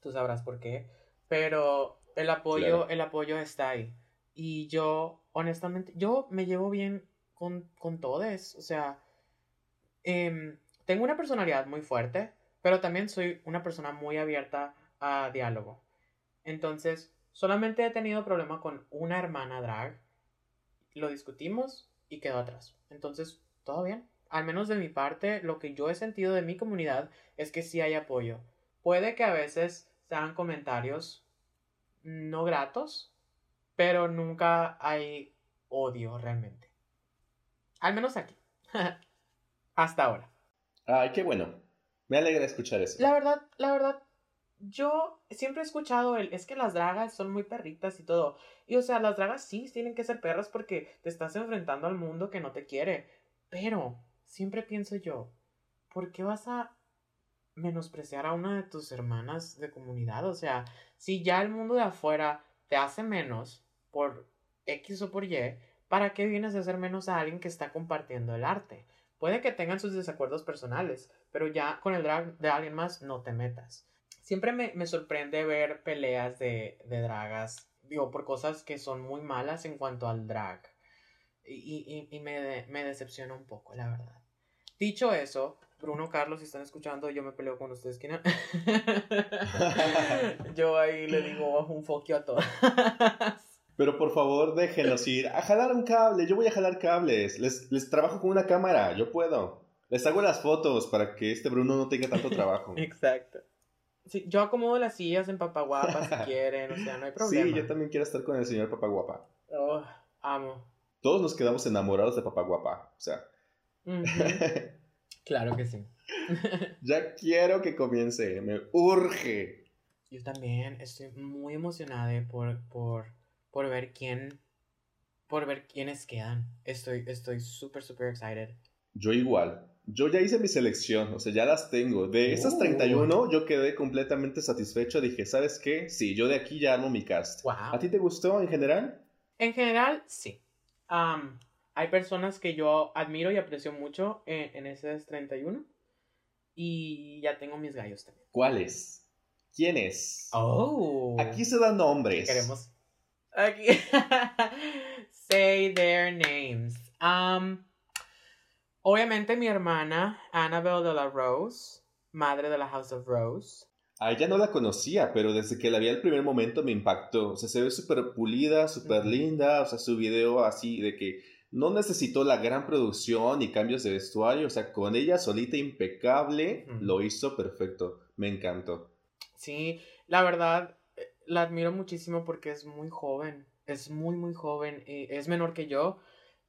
Tú sabrás por qué. Pero el apoyo, el apoyo está ahí. Y yo, honestamente, yo me llevo bien con, con todos. O sea, em, tengo una personalidad muy fuerte, pero también soy una persona muy abierta a diálogo. Entonces, solamente he tenido problema con una hermana drag. Lo discutimos y quedó atrás. Entonces, todo bien. Al menos de mi parte, lo que yo he sentido de mi comunidad es que sí hay apoyo. Puede que a veces sean comentarios no gratos, pero nunca hay odio realmente. Al menos aquí. [laughs] Hasta ahora. Ay, qué bueno. Me alegra escuchar eso. La verdad, la verdad, yo siempre he escuchado el, es que las dragas son muy perritas y todo. Y o sea, las dragas sí tienen que ser perras porque te estás enfrentando al mundo que no te quiere. Pero, siempre pienso yo, ¿por qué vas a menospreciar a una de tus hermanas de comunidad? O sea, si ya el mundo de afuera te hace menos por X o por Y, ¿para qué vienes a hacer menos a alguien que está compartiendo el arte? Puede que tengan sus desacuerdos personales, pero ya con el drag de alguien más no te metas. Siempre me, sorprende ver peleas de, dragas, digo, por cosas que son muy malas en cuanto al drag. Y, me, me decepciona un poco, la verdad. Dicho eso, Bruno, Carlos, si están escuchando, yo me peleo con ustedes. ¿quién? [laughs] yo ahí le digo un foquio a todas. [laughs] Pero por favor, déjenos ir a jalar un cable. Yo voy a jalar cables. Les, les trabajo con una cámara. Yo puedo. Les hago las fotos para que este Bruno no tenga tanto trabajo. [laughs] Exacto. Sí, yo acomodo las sillas en Papaguapa si quieren, o sea, no hay problema. Sí, yo también quiero estar con el señor Papaguapa. Oh, amo. Todos nos quedamos enamorados de Papaguapa, o sea. [laughs] claro que sí. [laughs] ya quiero que comience, me urge. Yo también estoy muy emocionada por, por, por ver quién, por ver quiénes quedan. Estoy, estoy súper, súper excited. Yo igual. Yo ya hice mi selección, o sea, ya las tengo. De esas 31, yo quedé completamente satisfecho. Dije, ¿sabes qué? Sí, yo de aquí ya amo mi cast. ¿A ti te gustó en general? En general, sí. Hay personas que yo admiro y aprecio mucho en, en esas 31. Y ya tengo mis gallos también. ¿Cuáles? ¿Quiénes? Oh. Aquí se dan nombres. Queremos. Aquí. [laughs] Say their names. Um, Obviamente mi hermana, Annabelle de la Rose, madre de la House of Rose. A ella no la conocía, pero desde que la vi al primer momento me impactó. O sea, se ve súper pulida, súper linda. O sea, su video así de que no necesitó la gran producción y cambios de vestuario. O sea, con ella solita impecable, lo hizo perfecto. Me encantó. Sí, la verdad, eh, la admiro muchísimo porque es muy joven. Es muy, muy joven. Y es menor que yo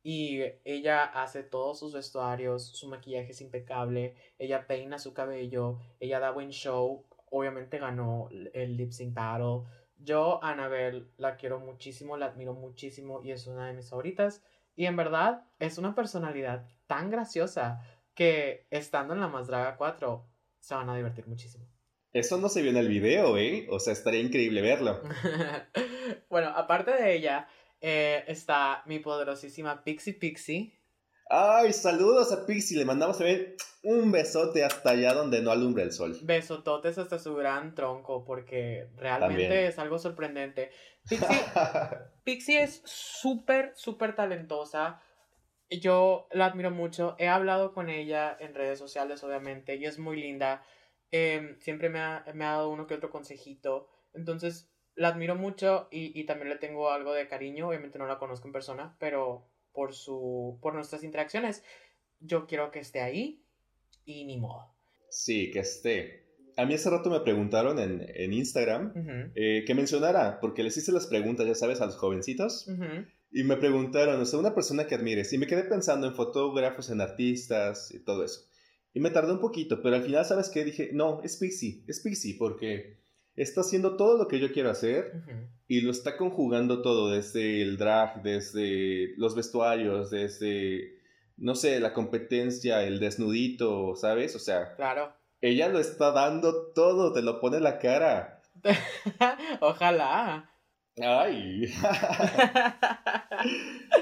y ella hace todos sus vestuarios, su maquillaje es impecable, ella peina su cabello, ella da buen show, obviamente ganó el lip sync battle. Yo, Annabelle, la quiero muchísimo, la admiro muchísimo y es una de mis favoritas. Y en verdad es una personalidad tan graciosa que estando en la Más Draga 4 se van a divertir muchísimo. Eso no se vio en el video, ¿eh? O sea, estaría increíble verlo. [laughs] bueno, aparte de ella, eh, está mi poderosísima Pixie Pixie. Ay, saludos a Pixie. Le mandamos ver un besote hasta allá donde no alumbra el sol. Besototes hasta su gran tronco, porque realmente es algo sorprendente. [laughs] Pixie, Pixie es súper, súper talentosa. Yo la admiro mucho. He hablado con ella en redes sociales, obviamente, y es muy linda. Em, siempre me ha, me ha dado uno que otro consejito. Entonces, la admiro mucho y, también le tengo algo de cariño. Obviamente no la conozco en persona, pero por, su, por nuestras interacciones, yo quiero que esté ahí y ni modo. Sí, que esté. A mí hace rato me preguntaron en, Instagram eh, que mencionara, porque les hice las preguntas, ya sabes, a los jovencitos. Y me preguntaron, o sea, una persona que admires. Y me quedé pensando en fotógrafos, en artistas y todo eso. Y me tardé un poquito, pero al final, ¿sabes qué? Dije, no, es Pixie, es Pixie, porque está haciendo todo lo que yo quiero hacer y lo está conjugando todo, desde el drag, desde los vestuarios, desde, no sé, la competencia, el desnudito, ¿sabes? O sea, claro. Ella lo está dando todo, te lo pone la cara. [laughs] Ojalá. Ay.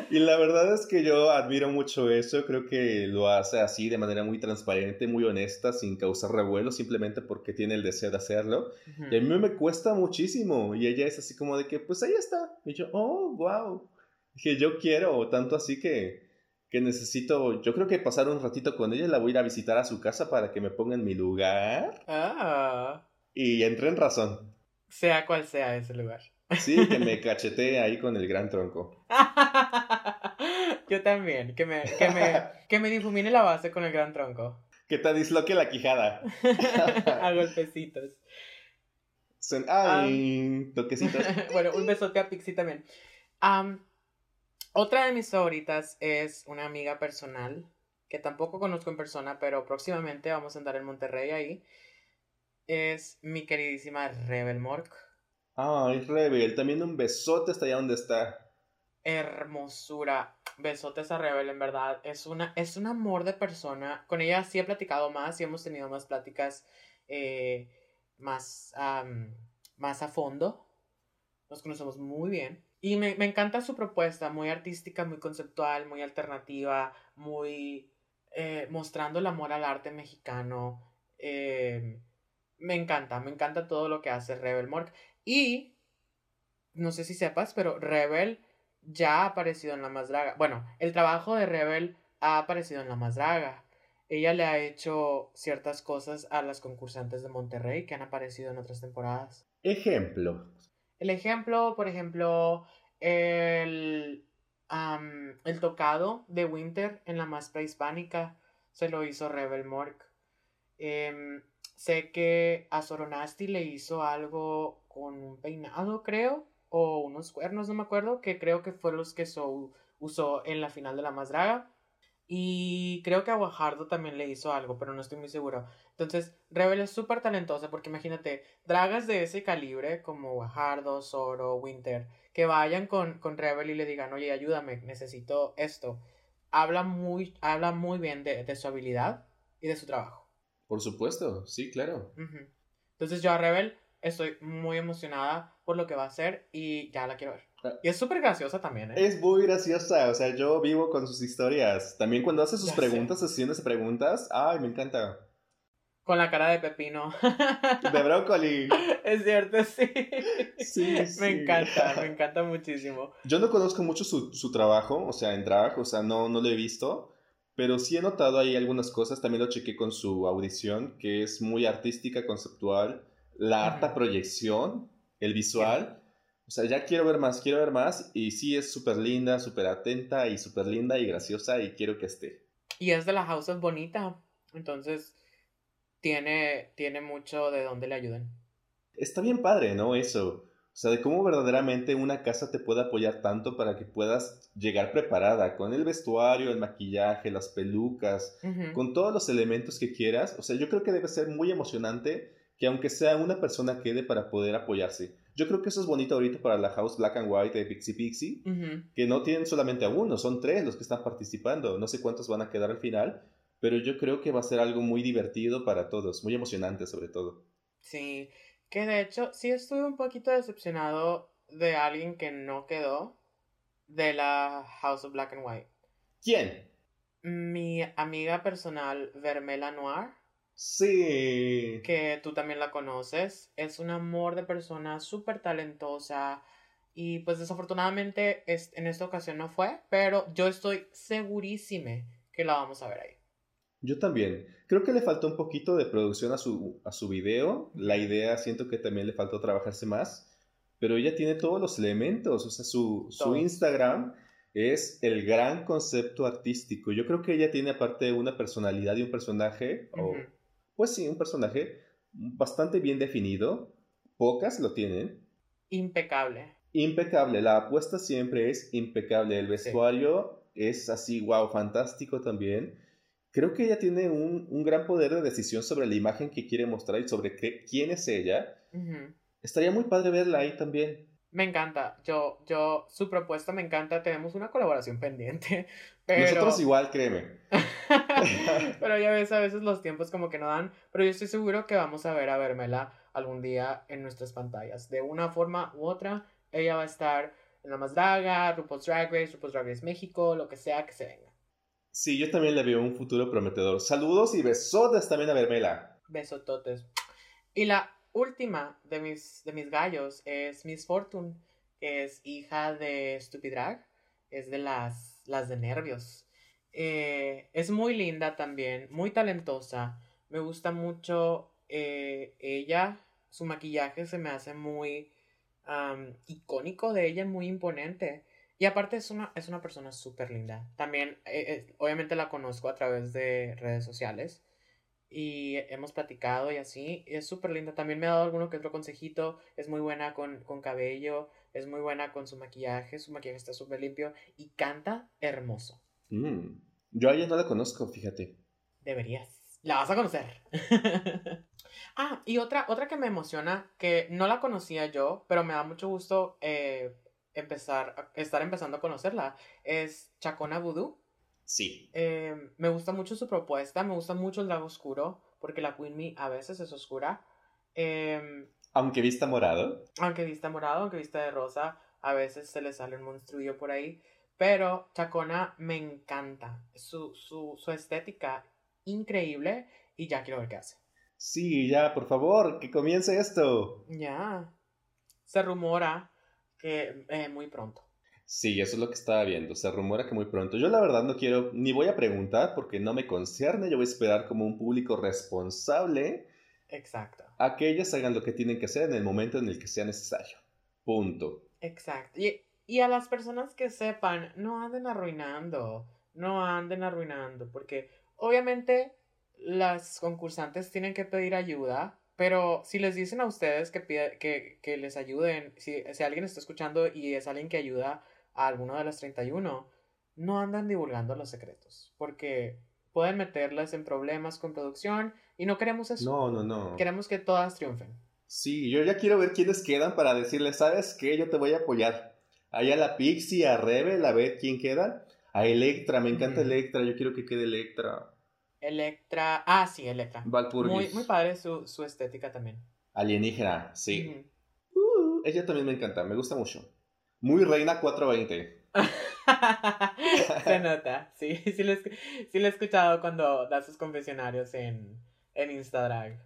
y la verdad es que yo admiro mucho eso, creo que lo hace así de manera muy transparente, muy honesta, sin causar revuelo, simplemente porque tiene el deseo de hacerlo. Y a mí me cuesta muchísimo. Y ella es así como de que, pues ahí está. Y yo, oh, wow. Dije, yo quiero, tanto así que, que necesito, yo creo que pasar un ratito con ella, la voy a ir a visitar a su casa para que me ponga en mi lugar. Ah. Y entré en razón. Sea cual sea ese lugar. Sí, que me cachetee ahí con el gran tronco. [laughs] Yo también, que me, que me, que me difumine la base con el gran tronco. Que te disloque la quijada. [laughs] a golpecitos. Son, ay, toquecitos. [laughs] bueno, un besote a Pixie también. otra de mis favoritas es una amiga personal que tampoco conozco en persona, pero próximamente vamos a andar en Monterrey ahí. Es mi queridísima Rebel Mork. Ay, Rebel, también un besote hasta allá donde está. Hermosura. Besotes a Rebel, en verdad. Es, una, es un amor de persona. Con ella sí he platicado más y hemos tenido más pláticas eh, más, más a fondo. Nos conocemos muy bien. Y me, encanta su propuesta, muy artística, muy conceptual, muy alternativa, muy eh, mostrando el amor al arte mexicano. Eh, me encanta, me encanta todo lo que hace Rebel Mork. Y no sé si sepas, pero Rebel ya ha aparecido en La Más Draga. Bueno, el trabajo de Rebel ha aparecido en La Más Draga. Ella le ha hecho ciertas cosas a las concursantes de Monterrey que han aparecido en otras temporadas. Ejemplo. El ejemplo, por ejemplo, el, el tocado de Winter en la más prehispánica se lo hizo Rebel Mork. Em, sé que a Soronasti le hizo algo con un peinado, creo, o unos cuernos, no me acuerdo, que creo que fue los que usó en la final de la más draga. Y creo que a Guajardo también le hizo algo, pero no estoy muy seguro. Entonces, Rebel es súper talentosa porque imagínate, dragas de ese calibre como Guajardo, Zoro, Winter, que vayan con, con Rebel y le digan, oye, ayúdame, necesito esto. Habla muy, habla muy bien de, su habilidad y de su trabajo. Por supuesto, sí, claro. Entonces yo a Rebel estoy muy emocionada por lo que va a hacer y ya la quiero ver. Ah. Y es súper graciosa también, ¿eh? Es muy graciosa, o sea, yo vivo con sus historias. También cuando hace sus preguntas, sesiones de preguntas, ay, me encanta. Con la cara de pepino. De brócoli. [laughs] Es cierto, sí. Sí, Me encanta, me encanta muchísimo. Yo no conozco mucho su, su trabajo, o sea, en drag, o sea, no, no lo he visto. Pero sí he notado ahí algunas cosas, también lo chequé con su audición, que es muy artística, conceptual la harta proyección, el visual. O sea, ya quiero ver más, quiero ver más. Y sí es súper linda, súper atenta y súper linda y graciosa y quiero que esté. Y es de la House of Bonita. Entonces, tiene, tiene mucho de donde le ayuden. Está bien padre, ¿no? Eso. O sea, de cómo verdaderamente una casa te puede apoyar tanto para que puedas llegar preparada con el vestuario, el maquillaje, las pelucas, con todos los elementos que quieras. O sea, yo creo que debe ser muy emocionante que aunque sea una persona quede para poder apoyarse. Yo creo que eso es bonito ahorita para la House Black and White de Pixie Pixie, que no tienen solamente a uno, son tres los que están participando. No sé cuántos van a quedar al final, pero yo creo que va a ser algo muy divertido para todos, muy emocionante sobre todo. Sí, que de hecho sí estuve un poquito decepcionado de alguien que no quedó de la House of Black and White. ¿Quién? Mi amiga personal, Vermela Noir. Sí. Que tú también la conoces. Es un amor de persona súper talentosa. Y pues desafortunadamente en esta ocasión no fue. Pero yo estoy segurísima que la vamos a ver ahí. Yo también. Creo que le faltó un poquito de producción a su, a su video. La idea siento que también le faltó trabajarse más. Pero ella tiene todos los elementos. O sea, su, su Instagram es el gran concepto artístico. Yo creo que ella tiene aparte una personalidad y un personaje, pues sí, un personaje bastante bien definido. Pocas lo tienen. Impecable. Impecable. La apuesta siempre es impecable. El vestuario es así, wow, fantástico también. Creo que ella tiene un, gran poder de decisión sobre la imagen que quiere mostrar y sobre quién es ella. Estaría muy padre verla ahí también. Me encanta. Yo, yo, su propuesta me encanta. Tenemos una colaboración pendiente. [laughs] Pero... Nosotros igual, créeme. [laughs] pero ya ves, a veces los tiempos como que no dan. Pero yo estoy seguro que vamos a ver a Vermela algún día en nuestras pantallas. De una forma u otra, ella va a estar en la más draga, RuPaul's Drag Race, RuPaul's Drag Race México, lo que sea que se venga. Sí, yo también le veo un futuro prometedor. Saludos y besotes también a Vermela. Besototes. Y la última de mis, de mis gallos es Miss Fortune, que es hija de Stupid Drag, es de las, las de nervios. Eh, es muy linda también, muy talentosa. Me gusta mucho eh, ella. Su maquillaje se me hace muy icónico de ella, muy imponente. Y aparte es una, es una persona súper linda. También, eh, obviamente la conozco a través de redes sociales. Y hemos platicado y así. es súper linda. También me ha dado alguno que otro consejito. Es muy buena con, con cabello. Es muy buena con su maquillaje. Su maquillaje está súper limpio. Y canta hermoso. Mm. Yo a ella no la conozco, fíjate. Deberías. La vas a conocer. [laughs] ah, y otra, otra que me emociona, que no la conocía yo, pero me da mucho gusto eh, empezar, estar empezando a conocerla, es Chacona Voodoo. Sí. Eh, me gusta mucho su propuesta, me gusta mucho el lago oscuro, porque la Queen Me a veces es oscura. Em, aunque vista morado. Aunque vista morado, aunque vista de rosa, a veces se le sale un monstruo por ahí. Pero Chacona me encanta. Su, su, su estética increíble y ya quiero ver qué hace. Sí, ya, por favor, que comience esto. Ya. Se rumora que eh, muy pronto. Sí, eso es lo que estaba viendo. Se rumora que muy pronto. Yo la verdad no quiero, ni voy a preguntar porque no me concierne. Yo voy a esperar como un público responsable. Exacto. A que ellos hagan lo que tienen que hacer en el momento en el que sea necesario. Punto. Exacto. Y y a las personas que sepan, no anden arruinando, no anden arruinando, porque obviamente las concursantes tienen que pedir ayuda, pero si les dicen a ustedes que, que, que les ayuden, si, si, alguien está escuchando y es alguien que ayuda a alguno de los 31, no andan divulgando los secretos, porque pueden meterlas en problemas con producción y no queremos eso. No, no, no. Queremos que todas triunfen. Sí, yo ya quiero ver quiénes quedan para decirles, ¿sabes qué? Yo te voy a apoyar. Ahí a la Pixie, a Rebel, a ver quién queda. A Electra, me encanta Electra, yo quiero que quede Electra. Electra, ah, sí, Electra. Muy, muy padre su, estética también. Alienígena, sí. Uh, ella también me encanta, me gusta mucho. Muy Reina 420. [laughs] Se nota, sí, sí lo, he escuchado cuando da sus confesionarios en, en Instagram.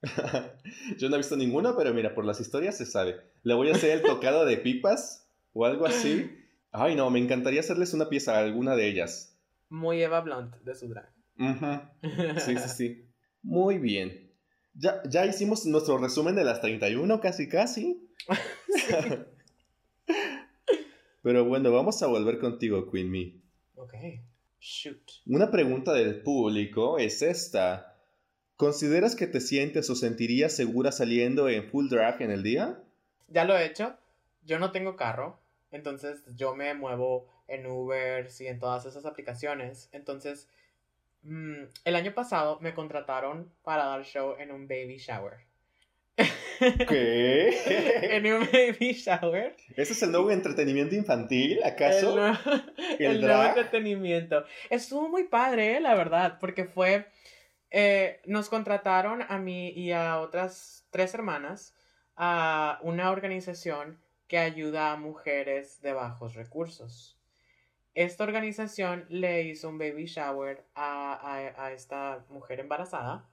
[laughs] Yo no he visto ninguno, pero mira, por las historias se sabe. Le voy a hacer el tocado de pipas o algo así. Ay, no, me encantaría hacerles una pieza a alguna de ellas. Muy Eva Blunt de su drag. [laughs] Sí, sí, sí. Muy bien. Ya, ya hicimos nuestro resumen de las 31, casi, casi. Pero bueno, vamos a volver contigo, Queen Me. Ok. Shoot. Una pregunta del público es esta. ¿Consideras que te sientes o sentirías segura saliendo en full drag en el día? Ya lo he hecho. Yo no tengo carro, entonces yo me muevo en Uber y en todas esas aplicaciones. Entonces, mm, el año pasado me contrataron para dar show en un baby shower. [laughs] ¿Qué? [laughs] en un baby shower. ¿Ese es el nuevo entretenimiento infantil, acaso? El, nuevo entretenimiento. Estuvo muy padre, eh, la verdad, porque fue... Eh, nos contrataron a mí y a otras tres hermanas a una organización que ayuda a mujeres de bajos recursos. Esta organización le hizo un baby shower a, esta mujer embarazada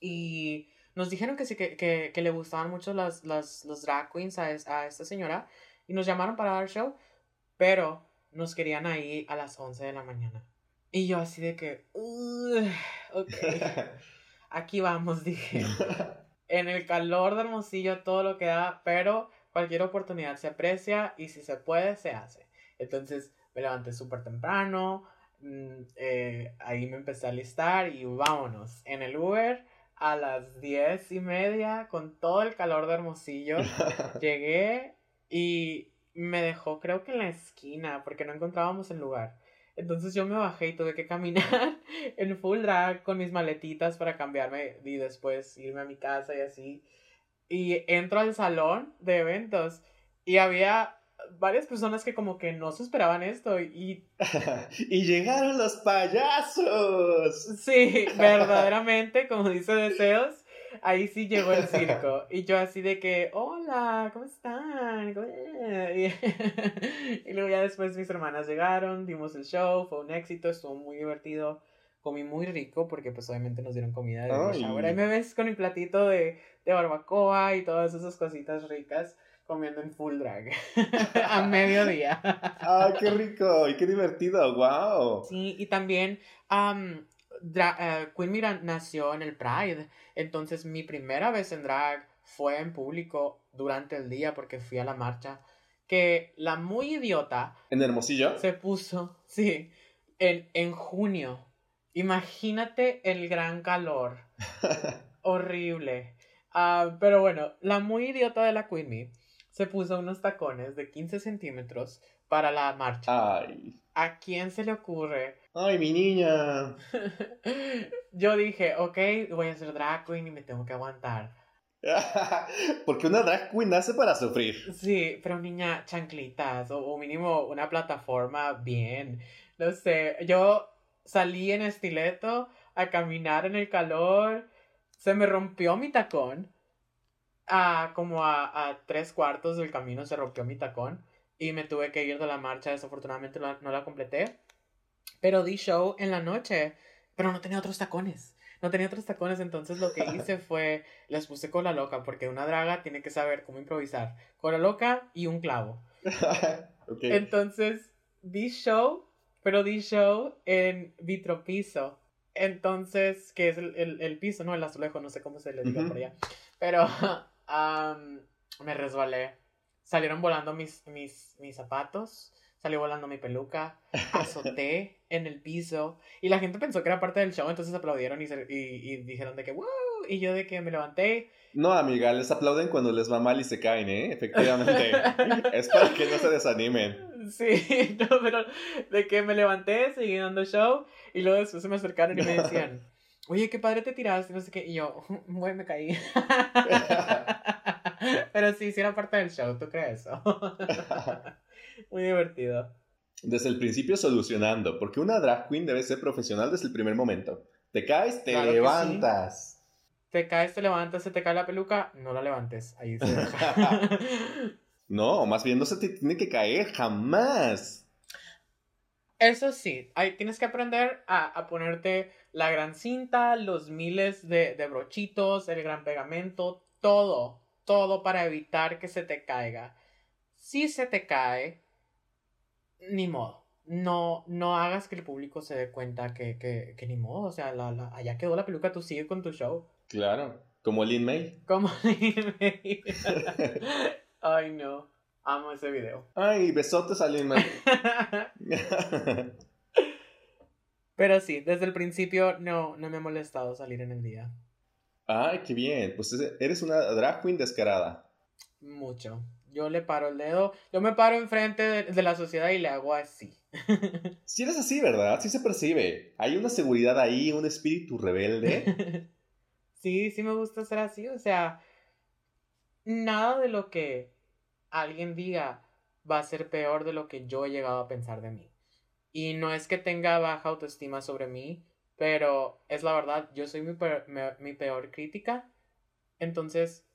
y nos dijeron que sí, que, le gustaban mucho las, los drag queens a, esta señora y nos llamaron para dar show, pero nos querían ahí a las 11 de la mañana. Y yo así de que, ok, [laughs] aquí vamos, dije. [laughs] En el calor de Hermosillo todo lo que da, pero cualquier oportunidad se aprecia y si se puede, se hace. Entonces me levanté súper temprano, mm, eh, ahí me empecé a listar y vámonos. En el Uber a las diez y media, con todo el calor de Hermosillo, [laughs] llegué y me dejó creo que en la esquina porque no encontrábamos el lugar. Entonces yo me bajé y tuve que caminar [laughs] en full drag con mis maletitas para cambiarme y después irme a mi casa y así y entro al salón de eventos y había varias personas que como que no se esperaban esto y... [laughs] y llegaron los payasos. Sí, verdaderamente, como dice Deseos, ahí sí llegó el circo. Y yo así de que, hola, ¿cómo están? [laughs] Y, luego ya después mis hermanas llegaron, dimos el show, fue un éxito, estuvo muy divertido comí muy rico porque pues obviamente nos dieron comida de. Ahí me ves con mi platito de, de barbacoa y todas esas cositas ricas. Comiendo en full drag [laughs] a mediodía. ¡Ay, qué rico! ¡Y qué divertido! ¡Wow! Sí, y también um, Queen Mira nació en el Pride, entonces mi primera vez en drag fue en público durante el día porque fui a la marcha. Que la muy idiota. ¿En Hermosillo? Se puso, sí, en, en junio. Imagínate el gran calor. [laughs] Horrible. Ah, pero bueno, la muy idiota de la Queen se puso unos tacones de 15 centímetros para la marcha. Ay. ¿A quién se le ocurre? Ay, mi niña. [laughs] Yo dije, ok, voy a ser drag queen y me tengo que aguantar. [laughs] Porque una drag queen nace para sufrir. Sí, pero niña, chanclitas o, mínimo una plataforma bien. No sé, yo salí en estileto a caminar en el calor. Se me rompió mi tacón. A como a, tres cuartos del camino se rompió mi tacón. Y me tuve que ir de la marcha. Desafortunadamente no la completé. Pero di show en la noche. Pero no tenía otros tacones no tenía otros tacones, entonces lo que [laughs] hice fue, les puse cola loca, porque una draga tiene que saber cómo improvisar. Cola loca y un clavo. [laughs] Entonces, di show, pero di show en vitropiso. Entonces, que es el, piso, ¿no? El azulejo, no sé cómo se le diga por allá. Pero me resbalé. Salieron volando mis, mis, mis zapatos salió volando mi peluca, [laughs] azoté en el piso y la gente pensó que era parte del show, entonces aplaudieron y, y, dijeron de que wow, y yo de que me levanté. No, amiga, les aplauden cuando les va mal y se caen, ¿eh? Efectivamente. [laughs] es para que no se desanimen. Sí, [laughs] no, pero de que me levanté, seguí dando show y luego después se me acercaron y me decían, oye, qué padre te tiraste, no sé qué, y yo, [laughs] güey, me caí. [laughs] pero sí, sí era parte del show, ¿tú crees eso? [laughs] Muy divertido. Desde el principio solucionando, porque una drag queen debe ser profesional desde el primer momento. Te caes, te levantas. Te caes, te levantas, se te cae la peluca, no la levantes. Ahí se no, más bien no se te tiene que caer jamás. Eso sí, ahí tienes que aprender a, ponerte la gran cinta, los miles de, de brochitos, el gran pegamento, todo, todo para evitar que se te caiga. Si se te cae, ni modo. No, no hagas que el público se dé cuenta que, que, ni modo. O sea, la, la, allá quedó la peluca, tú sigue con tu show. Claro, como Lin May. Como [laughs] Lin May. Ay, no. Amo ese video. Ay, besotes a Lin May. [laughs] Pero sí, desde el principio no, no me ha molestado salir en el día. Ay, qué bien. Pues eres una drag queen descarada. Mucho. Yo le paro el dedo, yo me paro enfrente de, la sociedad y le hago así. [laughs] Si eres así, ¿verdad? Sí se percibe. Hay una seguridad ahí, un espíritu rebelde. [laughs] sí, sí me gusta ser así. O sea, nada de lo que alguien diga va a ser peor de lo que yo he llegado a pensar de mí. Y no es que tenga baja autoestima sobre mí, pero es la verdad, yo soy mi mi peor crítica. Entonces,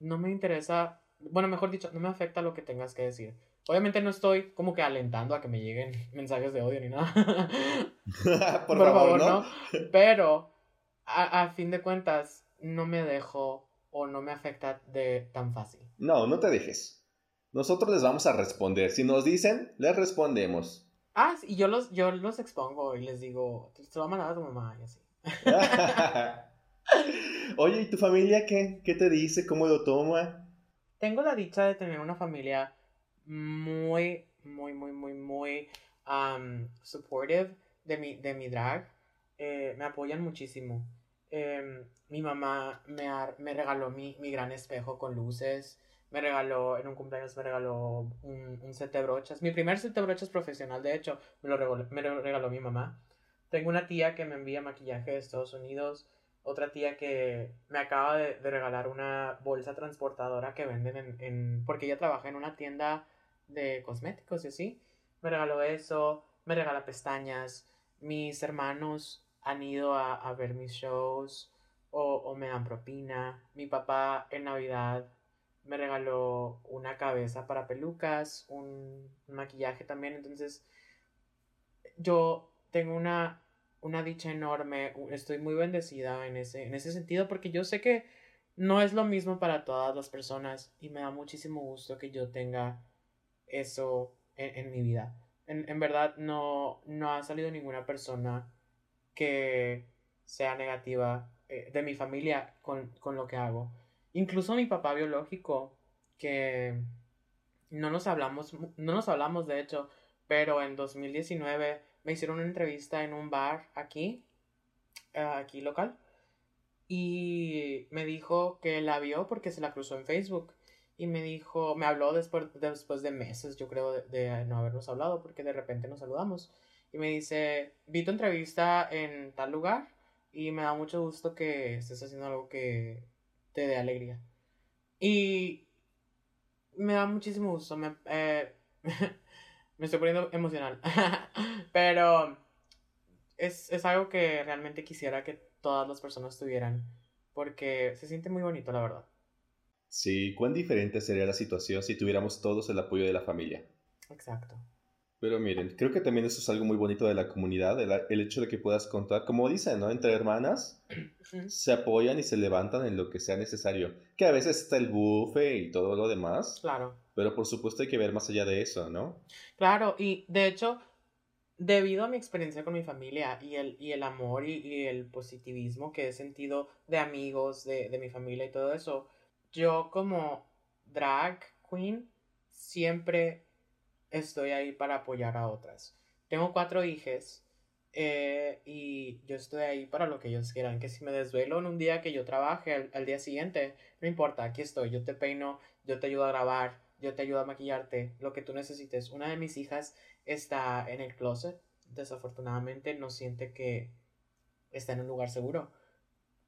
no me interesa bueno, mejor dicho, no me afecta lo que tengas que decir. Obviamente no estoy como que alentando a que me lleguen [laughs] mensajes de odio ni nada. [laughs] Por, favor, ¿no? Pero, a, a, fin de cuentas, no me dejo o no me afecta de tan fácil. No, no te dejes. Nosotros les vamos a responder. Si nos dicen, les respondemos. Ah, y yo los, yo los expongo y les digo, te va a mandar a tu mamá y así. [laughs] Oye, ¿y tu familia qué? ¿Qué te dice? ¿Cómo lo toma? tengo la dicha de tener una familia muy, muy, muy, muy, muy um, supportive de mi, de mi drag. Eh, me apoyan muchísimo. Em, mi mamá me, me regaló mi, mi, gran espejo con luces. Me regaló, en un cumpleaños me regaló un, un, set de brochas. Mi primer set de brochas profesional, de hecho, me lo, regaló, me lo regaló mi mamá. Tengo una tía que me envía maquillaje de Estados Unidos otra tía que me acaba de, regalar una bolsa transportadora que venden en, en, porque ella trabaja en una tienda de cosméticos y así. Me regaló eso, me regala pestañas. Mis hermanos han ido a, ver mis shows o, me dan propina. Mi papá en Navidad me regaló una cabeza para pelucas, un maquillaje también. Entonces, yo tengo una una dicha enorme, estoy muy bendecida en ese, en ese sentido porque yo sé que no es lo mismo para todas las personas y me da muchísimo gusto que yo tenga eso en, mi vida. En, verdad no, no ha salido ninguna persona que sea negativa eh, de mi familia con, con lo que hago. Incluso mi papá biológico, que no nos hablamos, no nos hablamos de hecho, pero en 2019 me hicieron una entrevista en un bar aquí, eh, aquí local, y me dijo que la vio porque se la cruzó en Facebook. Y me dijo, me habló después, después de meses, yo creo, de, no habernos hablado, porque de repente nos saludamos. Y me dice, vi tu entrevista en tal lugar y me da mucho gusto que estés haciendo algo que te dé alegría. Y me da muchísimo gusto, me, eh, [laughs] me estoy poniendo emocional. [laughs] Pero es, es algo que realmente quisiera que todas las personas tuvieran, porque se siente muy bonito, la verdad. Sí, cuán diferente sería la situación si tuviéramos todos el apoyo de la familia. Exacto. Pero miren, creo que también eso es algo muy bonito de la comunidad, el, hecho de que puedas contar, como dicen, ¿no? Entre hermanas se apoyan y se levantan en lo que sea necesario. Que a veces está el bufe y todo lo demás. Claro. Pero por supuesto hay que ver más allá de eso, ¿no? Claro, y de hecho, debido a mi experiencia con mi familia y el, y el amor y, el positivismo que he sentido de amigos, de, de mi familia y todo eso, yo como drag queen siempre estoy ahí para apoyar a otras. Tengo cuatro hijas eh, y yo estoy ahí para lo que ellos quieran. Que si me desvelo en un día que yo trabaje al, al, día siguiente, no importa, aquí estoy. Yo te peino, yo te ayudo a grabar, yo te ayudo a maquillarte, lo que tú necesites. Una de mis hijas está en el closet. Desafortunadamente no siente que está en un lugar seguro.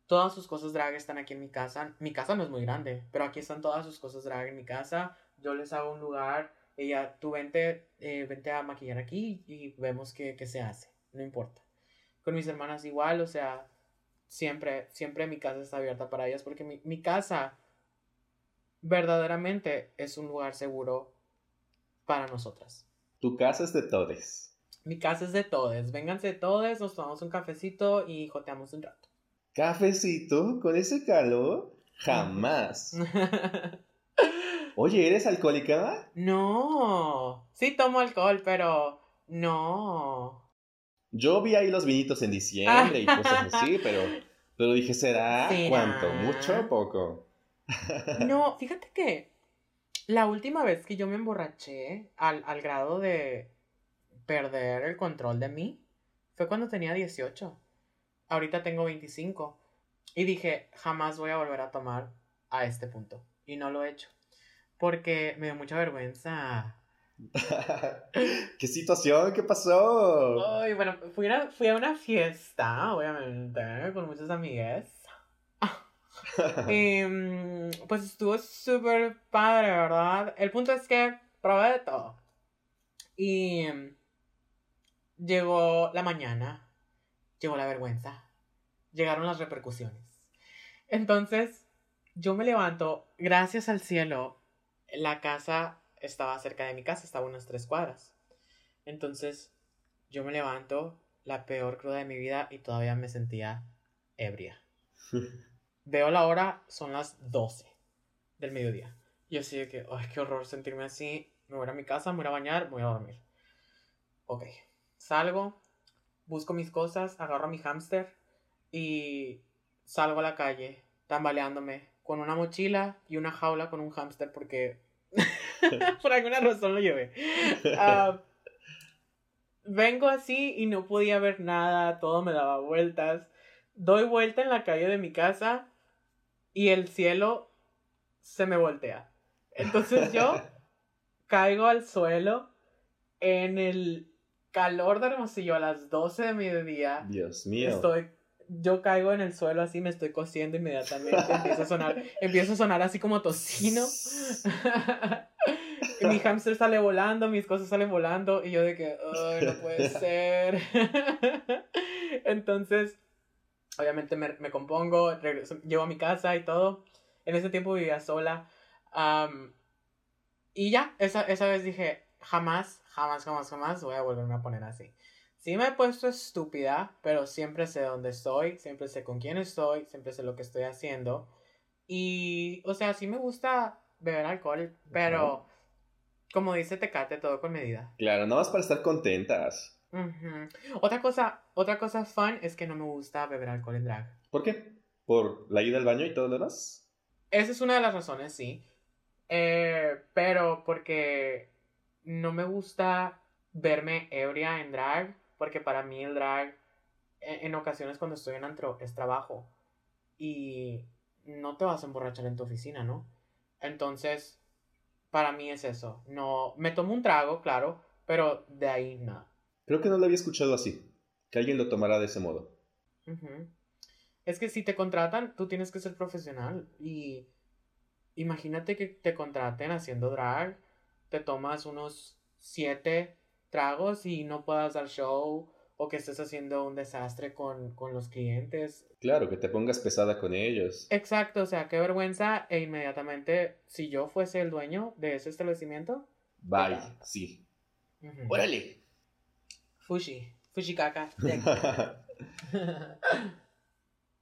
Todas sus cosas drag están aquí en mi casa. Mi casa no es muy grande, pero aquí están todas sus cosas drag en mi casa. Yo les hago un lugar. Ella, tú vente, eh, vente a maquillar aquí y vemos qué, qué se hace. No importa. Con mis hermanas igual, o sea, siempre, siempre mi casa está abierta para ellas porque mi, mi casa verdaderamente es un lugar seguro para nosotras. Tu casa es de todes. Mi casa es de todes. Vénganse todes, nos tomamos un cafecito y joteamos un rato. ¿Cafecito? ¿Con ese calor? Jamás. [laughs] Oye, ¿eres alcohólica? No. Sí tomo alcohol, pero no. Yo vi ahí los vinitos en diciembre y cosas [laughs] así, pero, pero dije, ¿será? ¿Cuánto? ¿Mucho o poco? no, fíjate que la última vez que yo me emborraché al, grado de perder el control de mí fue cuando tenía 18. Ahorita tengo 25. Y dije, jamás voy a volver a tomar a este punto. Y no lo he hecho. Porque me dio mucha vergüenza. [laughs] ¿Qué situación? ¿Qué pasó? Ay, bueno, fui a, fui a una fiesta, obviamente, con muchas amigas. y, [laughs] em, pues estuvo súper padre, ¿verdad? El punto es que probé de todo. Y em, llegó la mañana, llegó la vergüenza, llegaron las repercusiones. Entonces, yo me levanto, gracias al cielo, la casa estaba cerca de mi casa, estaba unas tres cuadras. Entonces, yo me levanto, la peor cruda de mi vida, y todavía me sentía ebria. [laughs] Veo la hora, son las 12 del mediodía. Y así de que, ay, qué horror sentirme así. Me voy a mi casa, me voy a bañar, me voy a dormir. Ok, salgo, busco mis cosas, agarro a mi hámster y salgo a la calle, tambaleándome, con una mochila y una jaula con un hámster porque [laughs] por alguna razón lo llevé. Ah, vengo así y no podía ver nada, todo me daba vueltas. Doy vuelta en la calle de mi casa y el cielo se me voltea. Entonces yo [laughs] caigo al suelo en el calor de Hermosillo a las 12 de mediodía. Dios mío. Estoy yo caigo en el suelo así, me estoy cosiendo inmediatamente, empieza a sonar, [laughs] empieza a sonar así como tocino. [laughs] mi hamster sale volando, mis cosas salen volando y yo de que, ay, no puede [laughs] ser. Entonces, obviamente me, me compongo, regreso, llevo a mi casa y todo. En ese tiempo vivía sola. y ya, esa, esa vez dije, jamás, jamás, jamás, jamás voy a volverme a poner así. Sí me he puesto estúpida, pero siempre sé dónde estoy, siempre sé con quién estoy, siempre sé lo que estoy haciendo. Y, o sea, sí me gusta beber alcohol, pero como dice Tecate, todo con medida. Claro, nada más para estar contentas. Ujú. Otra cosa, otra cosa fun es que no me gusta beber alcohol en drag. ¿Por qué? ¿Por la ida al baño y todo lo demás? Esa es una de las razones, sí. Eh, pero porque no me gusta verme ebria en drag, porque para mí el drag, en, en ocasiones cuando estoy en antro, es trabajo. Y no te vas a emborrachar en tu oficina, ¿no? Entonces, para mí es eso. No, me tomo un trago, claro, pero de ahí nada. Creo que no lo había escuchado así. Que alguien lo tomará de ese modo. Es que si te contratan, tú tienes que ser profesional. Y imagínate que te contraten haciendo drag, te tomas unos siete tragos y no puedas dar show, o que estés haciendo un desastre con, con los clientes. Claro, que te pongas pesada con ellos. Exacto, o sea, qué vergüenza. E inmediatamente, si yo fuese el dueño de ese establecimiento, Bye, sí. ujú. ¡Órale! Fushi, fushi caca. [laughs] [laughs]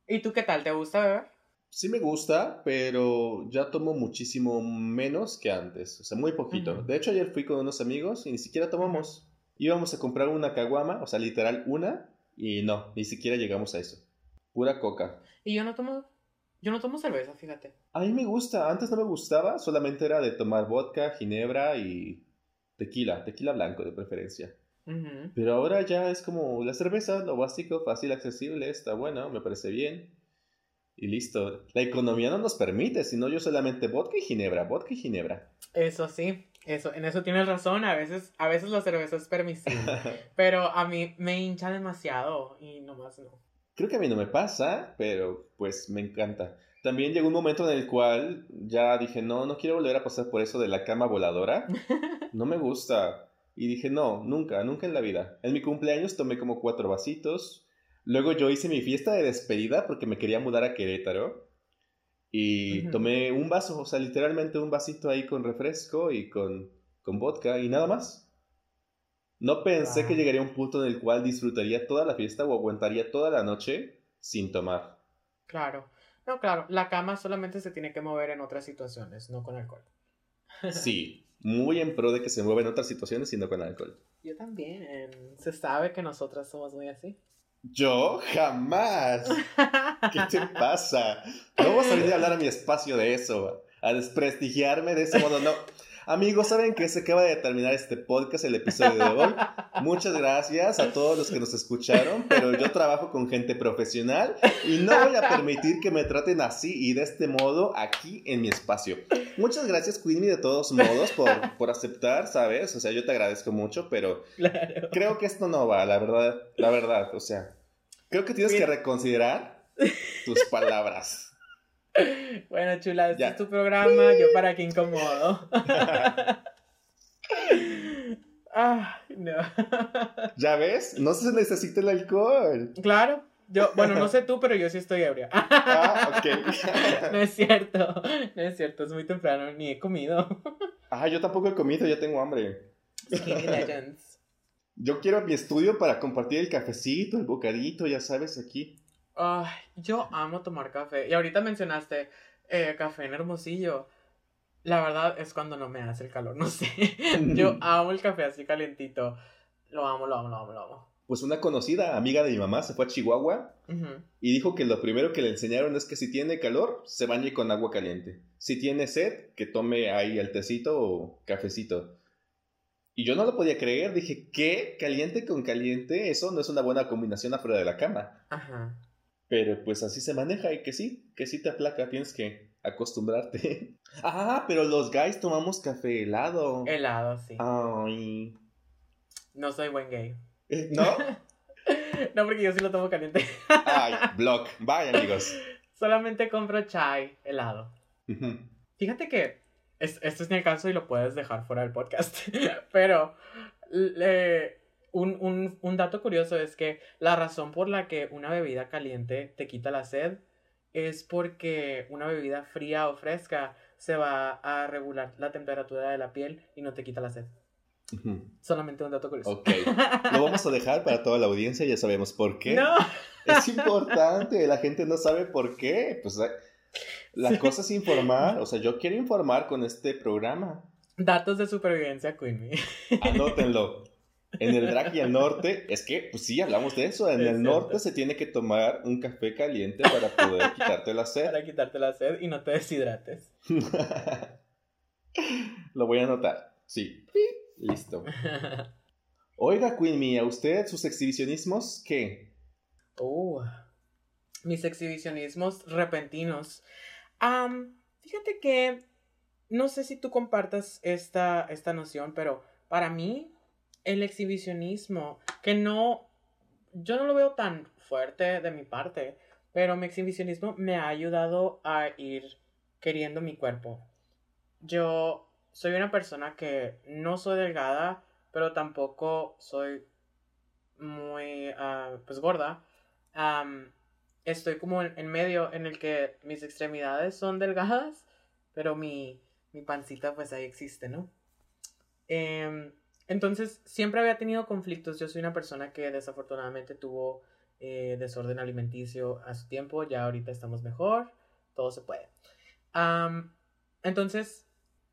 ¿Y tú qué tal? ¿Te gusta beber? Sí me gusta, pero ya tomo muchísimo menos que antes. O sea, muy poquito. De hecho, ayer fui con unos amigos y ni siquiera tomamos. Íbamos a comprar una caguama, o sea, literal una, y no, ni siquiera llegamos a eso. Pura coca. Y yo no tomo, yo no tomo cerveza, fíjate. A mí me gusta, antes no me gustaba, solamente era de tomar vodka, ginebra y tequila, tequila blanco de preferencia. Pero ahora ya es como la cerveza, lo básico, fácil, accesible, está bueno, me parece bien. Y listo. La economía no nos permite, sino yo solamente vodka y ginebra, vodka y ginebra. Eso sí, eso, en eso tienes razón. A veces, a veces la cerveza es permisible. [laughs] pero a mí me hincha demasiado y nomás no. Creo que a mí no me pasa, pero pues me encanta. También llegó un momento en el cual ya dije, no, no quiero volver a pasar por eso de la cama voladora. [laughs] No me gusta. Y dije, no, nunca, nunca en la vida. En mi cumpleaños tomé como cuatro vasitos. Luego yo hice mi fiesta de despedida porque me quería mudar a Querétaro. Y tomé un vaso, o sea, literalmente un vasito ahí con refresco y con, con vodka y nada más. No pensé Wow. que llegaría a un punto en el cual disfrutaría toda la fiesta o aguantaría toda la noche sin tomar. Claro. No, claro, la cama solamente se tiene que mover en otras situaciones, no con alcohol. Sí, muy en pro de que se mueva en otras situaciones y no con alcohol. Yo también. Se sabe que nosotras somos muy así. Yo jamás. ¿Qué te pasa? No vas a venir a hablar a mi espacio de eso, a desprestigiarme de ese modo, no. Amigos, saben que se acaba de terminar este podcast, el episodio de hoy. Muchas gracias a todos los que nos escucharon, pero yo trabajo con gente profesional y no voy a permitir que me traten así y de este modo aquí en mi espacio. Muchas gracias, Queenie, de todos modos, por, por aceptar, ¿sabes? O sea, yo te agradezco mucho, pero Claro. creo que esto no va, la verdad, la verdad, o sea, creo que tienes que reconsiderar tus palabras. [laughs] Bueno, chula, este Ya. es tu programa. Yo para qué incomodo. [laughs] Ah, no. [laughs] ¿Ya ves? No se necesita el alcohol. Claro, yo, bueno, no sé tú, pero yo sí estoy ebria. Ah, ok. No es cierto, no es cierto, es muy temprano, ni he comido. Ah, yo tampoco he comido, ya tengo hambre. Skinny Legends. Yo quiero mi estudio para compartir el cafecito, el bocadito, ya sabes, aquí. Ay, yo amo tomar café. Y ahorita mencionaste eh, café en Hermosillo. La verdad es cuando no me hace el calor, [laughs] no sé. Yo [laughs] amo el café así calientito. Lo amo, lo amo, lo amo, lo amo. Pues una conocida amiga de mi mamá se fue a Chihuahua y dijo que lo primero que le enseñaron es que si tiene calor, se bañe con agua caliente. Si tiene sed, que tome ahí el tecito o cafecito. Y yo no lo podía creer, dije, ¿qué? ¿Caliente con caliente? Eso no es una buena combinación afuera de la cama. Ajá. Pero pues así se maneja y que sí, que sí te aplaca, tienes que acostumbrarte. [laughs] Ah, pero los guys tomamos café helado. Helado, sí. Ay. No soy buen gay. Eh, [laughs] ¿No? No, porque yo sí lo tomo caliente. Ay, [laughs] blog. Bye, amigos. Solamente compro chai helado. Fíjate que es, esto es ni el caso y lo puedes dejar fuera del podcast. Pero le- un, un- un dato curioso es que la razón por la que una bebida caliente te quita la sed es porque una bebida fría o fresca se va a regular la temperatura de la piel y no te quita la sed. Solamente un dato curioso. Ok. Lo vamos a dejar para toda la audiencia, ya sabemos por qué. No. Es importante, la gente no sabe por qué. Pues, eh, La cosa es informar, o sea, yo quiero informar con este programa. Datos de supervivencia, Queenie. Anótenlo. En el drag y el norte, es que, pues sí, hablamos de eso. En el norte se tiene que tomar un café caliente para poder quitarte la sed. Para quitarte la sed y no te deshidrates. [laughs] Lo voy a anotar. Sí. Listo. [laughs] Oiga, Queen Mia, ¿usted sus exhibicionismos qué? Uh, mis exhibicionismos repentinos. fíjate que no sé si tú compartas esta, esta noción, pero para mí el exhibicionismo, que no, yo no lo veo tan fuerte de mi parte, pero mi exhibicionismo me ha ayudado a ir queriendo mi cuerpo. Yo soy una persona que no soy delgada, pero tampoco soy muy, ah, pues, gorda. estoy como en, medio en el que mis extremidades son delgadas, pero mi, mi pancita pues ahí existe, ¿no? Em, entonces, siempre había tenido conflictos. Yo soy una persona que desafortunadamente tuvo eh, desorden alimenticio a su tiempo. Ya ahorita estamos mejor. Todo se puede. entonces,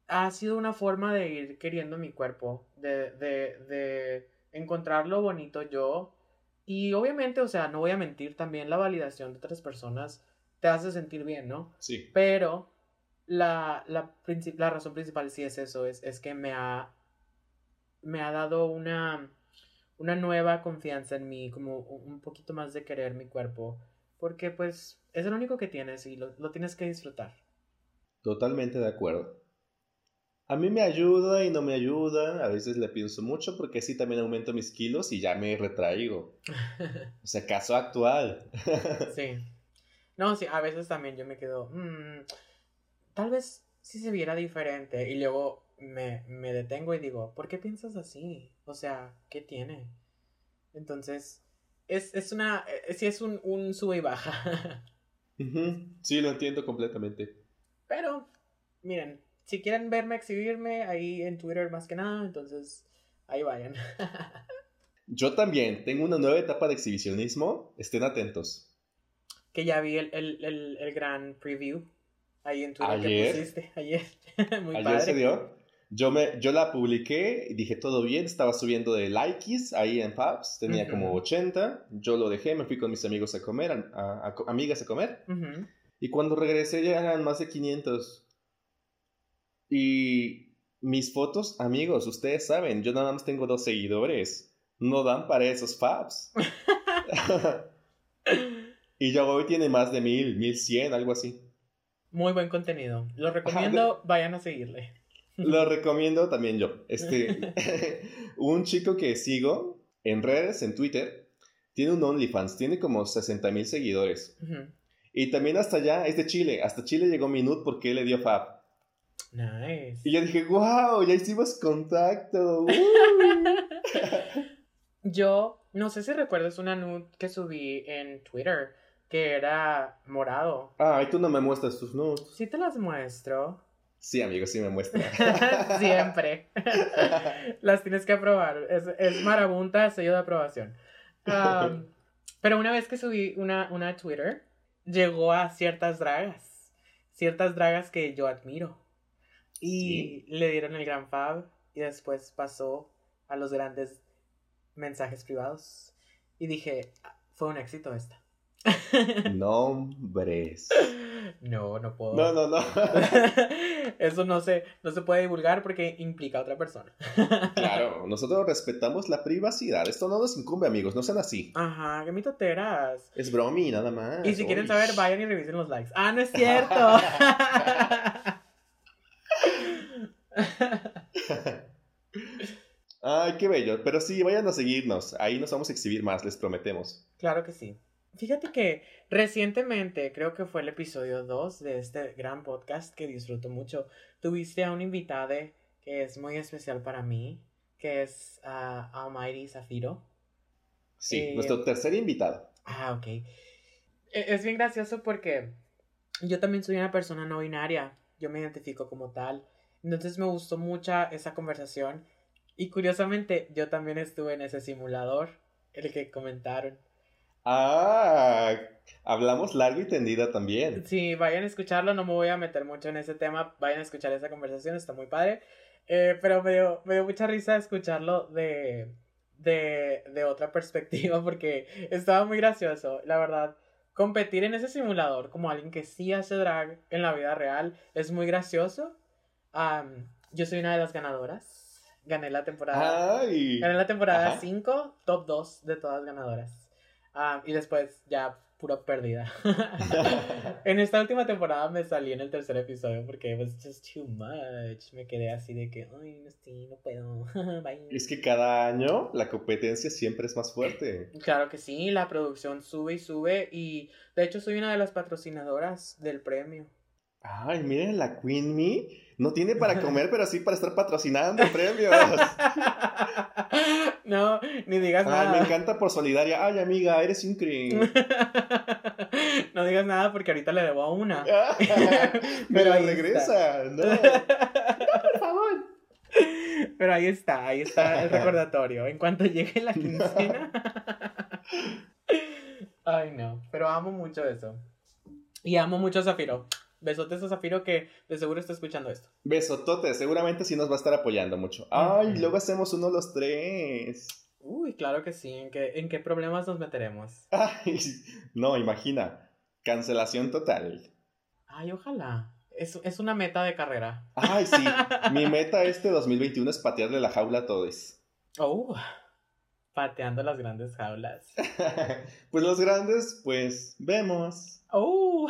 ha sido una forma de ir queriendo mi cuerpo. De, de, de encontrar lo bonito yo. Y obviamente, o sea, no voy a mentir, también la validación de otras personas te hace sentir bien, ¿no? Sí. Pero la, la, la razón principal sí es eso, es, es que me ha me ha dado una, una nueva confianza en mí, como un poquito más de querer mi cuerpo, porque pues es el único que tienes y lo, tienes que disfrutar. Totalmente de acuerdo. A mí me ayuda y no me ayuda, a veces le pienso mucho porque así también aumento mis kilos y ya me retraigo. [laughs] o sea, caso actual. [laughs] sí. No, sí, a veces también yo me quedo, mm, tal vez si se viera diferente y luego me, me detengo y digo, ¿por qué piensas así? O sea, ¿qué tiene? Entonces, es, es una, eh, sí es un, un sube y baja. [laughs] Sí, lo entiendo completamente. Pero, miren, si quieren verme exhibirme ahí en Twitter más que nada, entonces ahí vayan. [laughs] Yo también tengo una nueva etapa de exhibicionismo, estén atentos. Que ya vi el, el, el, el gran preview ahí en Twitter que pusiste [laughs] ayer. Muy ¿Ayer se dio? Yo, me, yo la publiqué y dije todo bien, estaba subiendo de likes ahí en Fabs, tenía como 80, yo lo dejé, me fui con mis amigos a comer, a, amigas a comer, y cuando regresé ya eran más de 500. Y mis fotos, amigos, ustedes saben, yo nada más tengo dos seguidores, no dan para esos Fabs. [laughs] y yo hoy tiene más de mil, mil cien, algo así. Muy buen contenido, lo recomiendo, vayan a seguirle. Lo recomiendo también yo. Este, [laughs] un chico que sigo en redes, en Twitter, tiene un OnlyFans, tiene como 60 mil seguidores. Y también hasta allá es de Chile. Hasta Chile llegó Minut porque él le dio Fab. Nice. Y yo dije, wow, ya hicimos contacto. [laughs] yo no sé si recuerdas una nude que subí en Twitter que era morado. Ah, y tú no me muestras tus nudes. Sí te las muestro. Sí, amigo, sí me muestra. [laughs] Siempre. [laughs] Las tienes que aprobar. Es, es marabunta, sello de aprobación. pero una vez que subí una, una Twitter, llegó a ciertas dragas. Ciertas dragas que yo admiro. Y le dieron el gran fab. Y después pasó a los grandes mensajes privados. Y dije, ah, fue un éxito esta. [laughs] Nombres. No, no puedo. No, no, no. [laughs] Eso no se, no se puede divulgar porque implica a otra persona. [laughs] Claro, nosotros respetamos la privacidad. Esto no nos incumbe, amigos, no sean así. Ajá, qué mitoteras. Es bromi, nada más. Y si quieren saber, vayan y revisen los likes. Ah, no es cierto. Ay, qué bello. Pero sí, vayan a seguirnos. Ahí nos vamos a exhibir más, les prometemos. Claro que sí. Fíjate que recientemente, creo que fue el episodio 2 de este gran podcast que disfruto mucho, tuviste a un invitado que es muy especial para mí, que es uh, Almighty Zafiro. Sí, eh, nuestro tercer invitado. Ah, ok. E, es bien gracioso porque yo también soy una persona no binaria, yo me identifico como tal. Entonces me gustó mucho esa conversación y curiosamente yo también estuve en ese simulador, el que comentaron. Ah, hablamos largo y tendida también. Sí, vayan a escucharlo, no me voy a meter mucho en ese tema, vayan a escuchar esa conversación, está muy padre. Eh, pero me dio, me dio mucha risa escucharlo de, de, de otra [laughs] perspectiva porque estaba muy gracioso, la verdad. Competir en ese simulador como alguien que sí hace drag en la vida real es muy gracioso. Am, yo soy una de las ganadoras. Gané la temporada. Ay. Gané la temporada Ajá. 5, top 2 de todas ganadoras. Am, y después ya pura pérdida. [laughs] en esta última temporada me salí en el tercer episodio porque it was just too much. Me quedé así de que, ay, no, sí, no puedo. [laughs] Bye. Es que cada año la competencia siempre es más fuerte. Claro que sí, la producción sube y sube y de hecho soy una de las patrocinadoras del premio. Ay, miren, la Queen Me no tiene para comer, pero sí para estar patrocinando premios. [laughs] no, ni digas Ay, nada. me encanta por solidaria. Ay, amiga, eres increíble. [laughs] no digas nada porque ahorita le debo a una. me [laughs] Pero la regresa. No, por favor. Pero ahí está, ahí está el recordatorio. En cuanto llegue la quincena. Ay, no. Pero amo mucho eso. Y amo mucho a Zafiro. Besotes a Zafiro que de seguro está escuchando esto. Besotote, seguramente sí nos va a estar apoyando mucho. Ay, luego hacemos uno los tres. Uy, claro que sí. ¿En qué, en qué problemas nos meteremos? [laughs] Ay, no, imagina. Cancelación total. Ay, ojalá. Es, es una meta de carrera. Ay, sí. [laughs] Mi meta este 2021 es patearle la jaula a todos. Oh, pateando las grandes jaulas. [laughs] pues los grandes, pues vemos. Oh.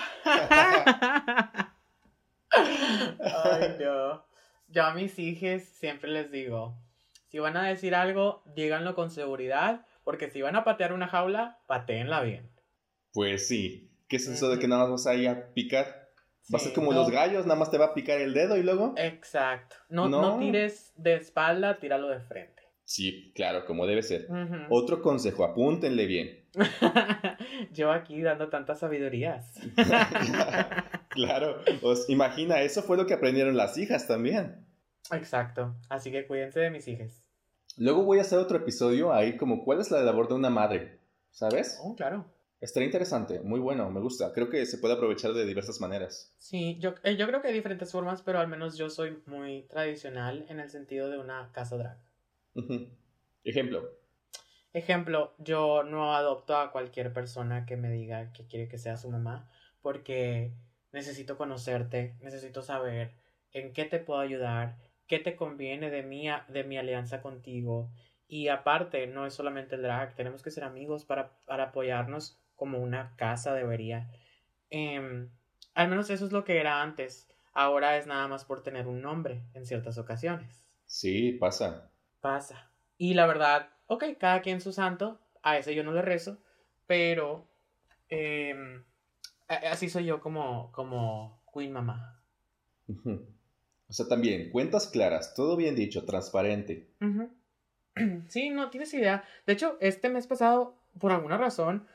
Ay, [laughs] no. Yo a mis hijos siempre les digo, si van a decir algo, díganlo con seguridad, porque si van a patear una jaula, pateenla bien. Pues sí. ¿Qué es eso de que nada más vas a ir a picar? Va a ser como no- los gallos, nada más te va a picar el dedo y luego. Exacto. No, no. No. tires de espalda, tíralo de frente. Sí, claro, como debe ser. Otro consejo, apúntenle bien. [laughs] Yo aquí dando tantas sabidurías. [laughs] claro, os imagina, eso fue lo que aprendieron las hijas también. Exacto. Así que cuídense de mis hijas. Luego voy a hacer otro episodio ahí como cuál es la labor de una madre, ¿sabes? Oh, claro. Estaría interesante, muy bueno, me gusta. Creo que se puede aprovechar de diversas maneras. Sí, yo, eh, yo creo que hay diferentes formas, pero al menos yo soy muy tradicional en el sentido de una casa drag. Ejemplo. Ejemplo, yo no adopto a cualquier persona que me diga que quiere que sea su mamá, porque necesito conocerte, necesito saber en qué te puedo ayudar, qué te conviene de mi, de mi alianza contigo. Y aparte, no es solamente el drag, tenemos que ser amigos para, para apoyarnos como una casa debería. Em, al menos eso es lo que era antes. Ahora es nada más por tener un nombre en ciertas ocasiones Sí, pasa. Pasa. Y la verdad, ok, cada quien su santo, a ese yo no le rezo, pero em, así soy yo como, como Queen Mamá. O sea, también, cuentas claras, todo bien dicho, transparente. [clears throat] Sí, no tienes idea. De hecho, este mes pasado, por alguna razón,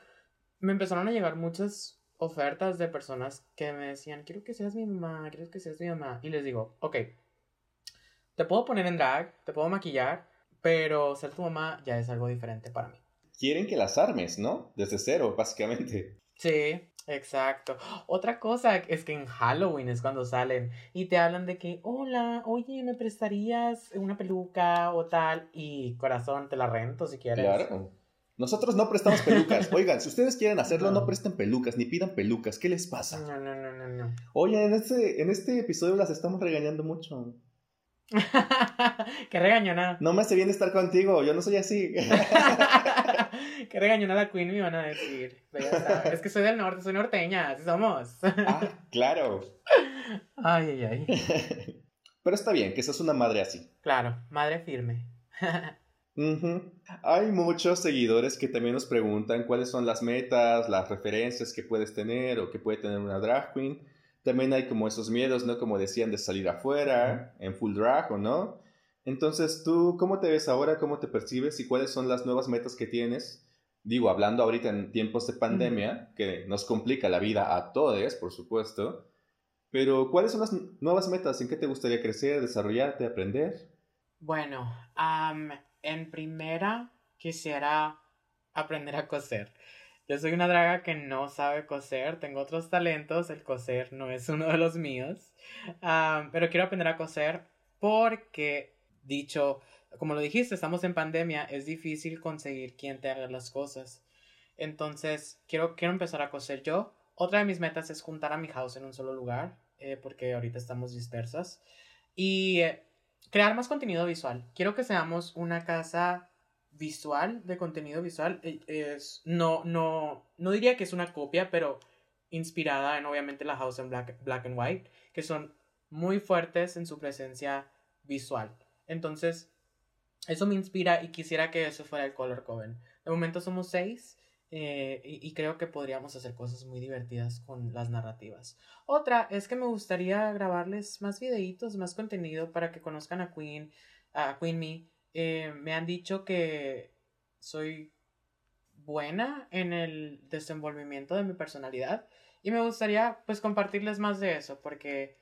me empezaron a llegar muchas ofertas de personas que me decían, quiero que seas mi mamá, quiero que seas mi mamá. Y les digo, ok, te puedo poner en drag, te puedo maquillar, pero ser tu mamá ya es algo diferente para mí. Quieren que las armes, ¿no? Desde cero, básicamente. Sí, exacto. Otra cosa es que en Halloween es cuando salen y te hablan de que, hola, oye, ¿me prestarías una peluca o tal? Y corazón, te la rento si quieres. Claro. Nosotros no prestamos pelucas. [laughs] Oigan, si ustedes quieren hacerlo, no, No. presten pelucas, ni pidan pelucas. ¿Qué les pasa? No, no, no, no, no. Oye, en este, en este episodio las estamos regañando mucho. [laughs] Qué regañona. No me hace bien estar contigo, yo no soy así. [laughs] Qué regañona la Queen me iban a decir. Sabes, Es que soy del norte, soy norteña, así somos. ah, [laughs] claro. Ay, ay, ay. Pero está bien que seas una madre así. Claro, madre firme. Ujú. Hay muchos seguidores que también nos preguntan cuáles son las metas, las referencias que puedes tener o que puede tener una drag queen. También hay como esos miedos, ¿no? Como decían, de salir afuera, en full drag o no. Entonces, ¿tú cómo te ves ahora? ¿Cómo te percibes? ¿Y cuáles son las nuevas metas que tienes? Digo, hablando ahorita en tiempos de pandemia, que nos complica la vida a todos, por supuesto. Pero, ¿cuáles son las nuevas metas? ¿En qué te gustaría crecer, desarrollarte, aprender? Bueno, en primera quisiera aprender a coser. Yo soy una draga que no sabe coser, tengo otros talentos, el coser no es uno de los míos, pero quiero aprender a coser porque, dicho, como lo dijiste, estamos en pandemia, es difícil conseguir quien te haga las cosas. Entonces, quiero, quiero empezar a coser yo. Otra de mis metas es juntar a mi house en un solo lugar, eh, porque ahorita estamos dispersas. Y eh, crear más contenido visual. Quiero que seamos una casa visual, de contenido visual. Eh, es, no, no, no diría que es una copia, pero inspirada en obviamente la house en black, black and white, que son muy fuertes en su presencia visual. Entonces, eso me inspira y quisiera que eso fuera el Color Coven. De momento somos seis eh, y, creo que podríamos hacer cosas muy divertidas con las narrativas. Otra es que me gustaría grabarles más videitos, más contenido para que conozcan a Queen, a Queen Me. Eh, me han dicho que soy buena en el desenvolvimiento de mi personalidad y me gustaría pues compartirles más de eso porque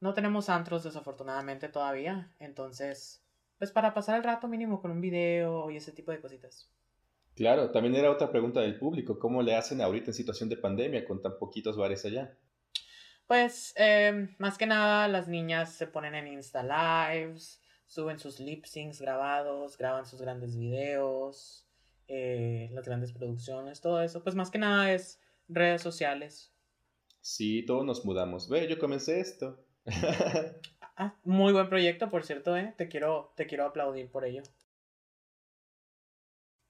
no tenemos antros desafortunadamente todavía, entonces pues para pasar el rato mínimo con un video y ese tipo de cositas. Claro, también era otra pregunta del público, ¿cómo le hacen ahorita en situación de pandemia con tan poquitos bares allá? Pues em, más que nada las niñas se ponen en Insta Lives, suben sus lip syncs grabados, graban sus grandes videos, eh, las grandes producciones, todo eso. Pues más que nada es redes sociales. Sí, todos nos mudamos. Ve, yo comencé esto. [laughs] Ah, muy buen proyecto, por cierto, ¿eh? Te quiero, te quiero aplaudir por ello.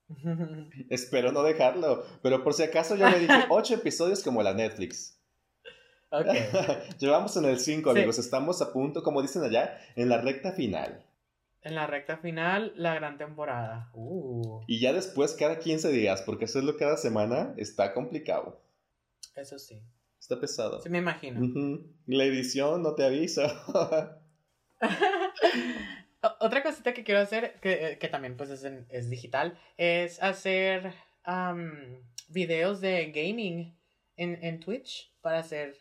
[laughs] Espero no dejarlo, pero por si acaso yo le dije ocho episodios como la Netflix. Okay. [laughs] Llevamos en el 5, amigos. Estamos a punto, como dicen allá, en la recta final. En la recta final, la gran temporada. Uh. Y ya después, cada 15 días, porque hacerlo cada semana está complicado. Eso sí. Está pesado. Sí, me imagino. La edición no te avisa. [laughs] Otra cosita que quiero hacer, que, eh, que también pues es, es, digital, es hacer videos de gaming en, en, Twitch para hacer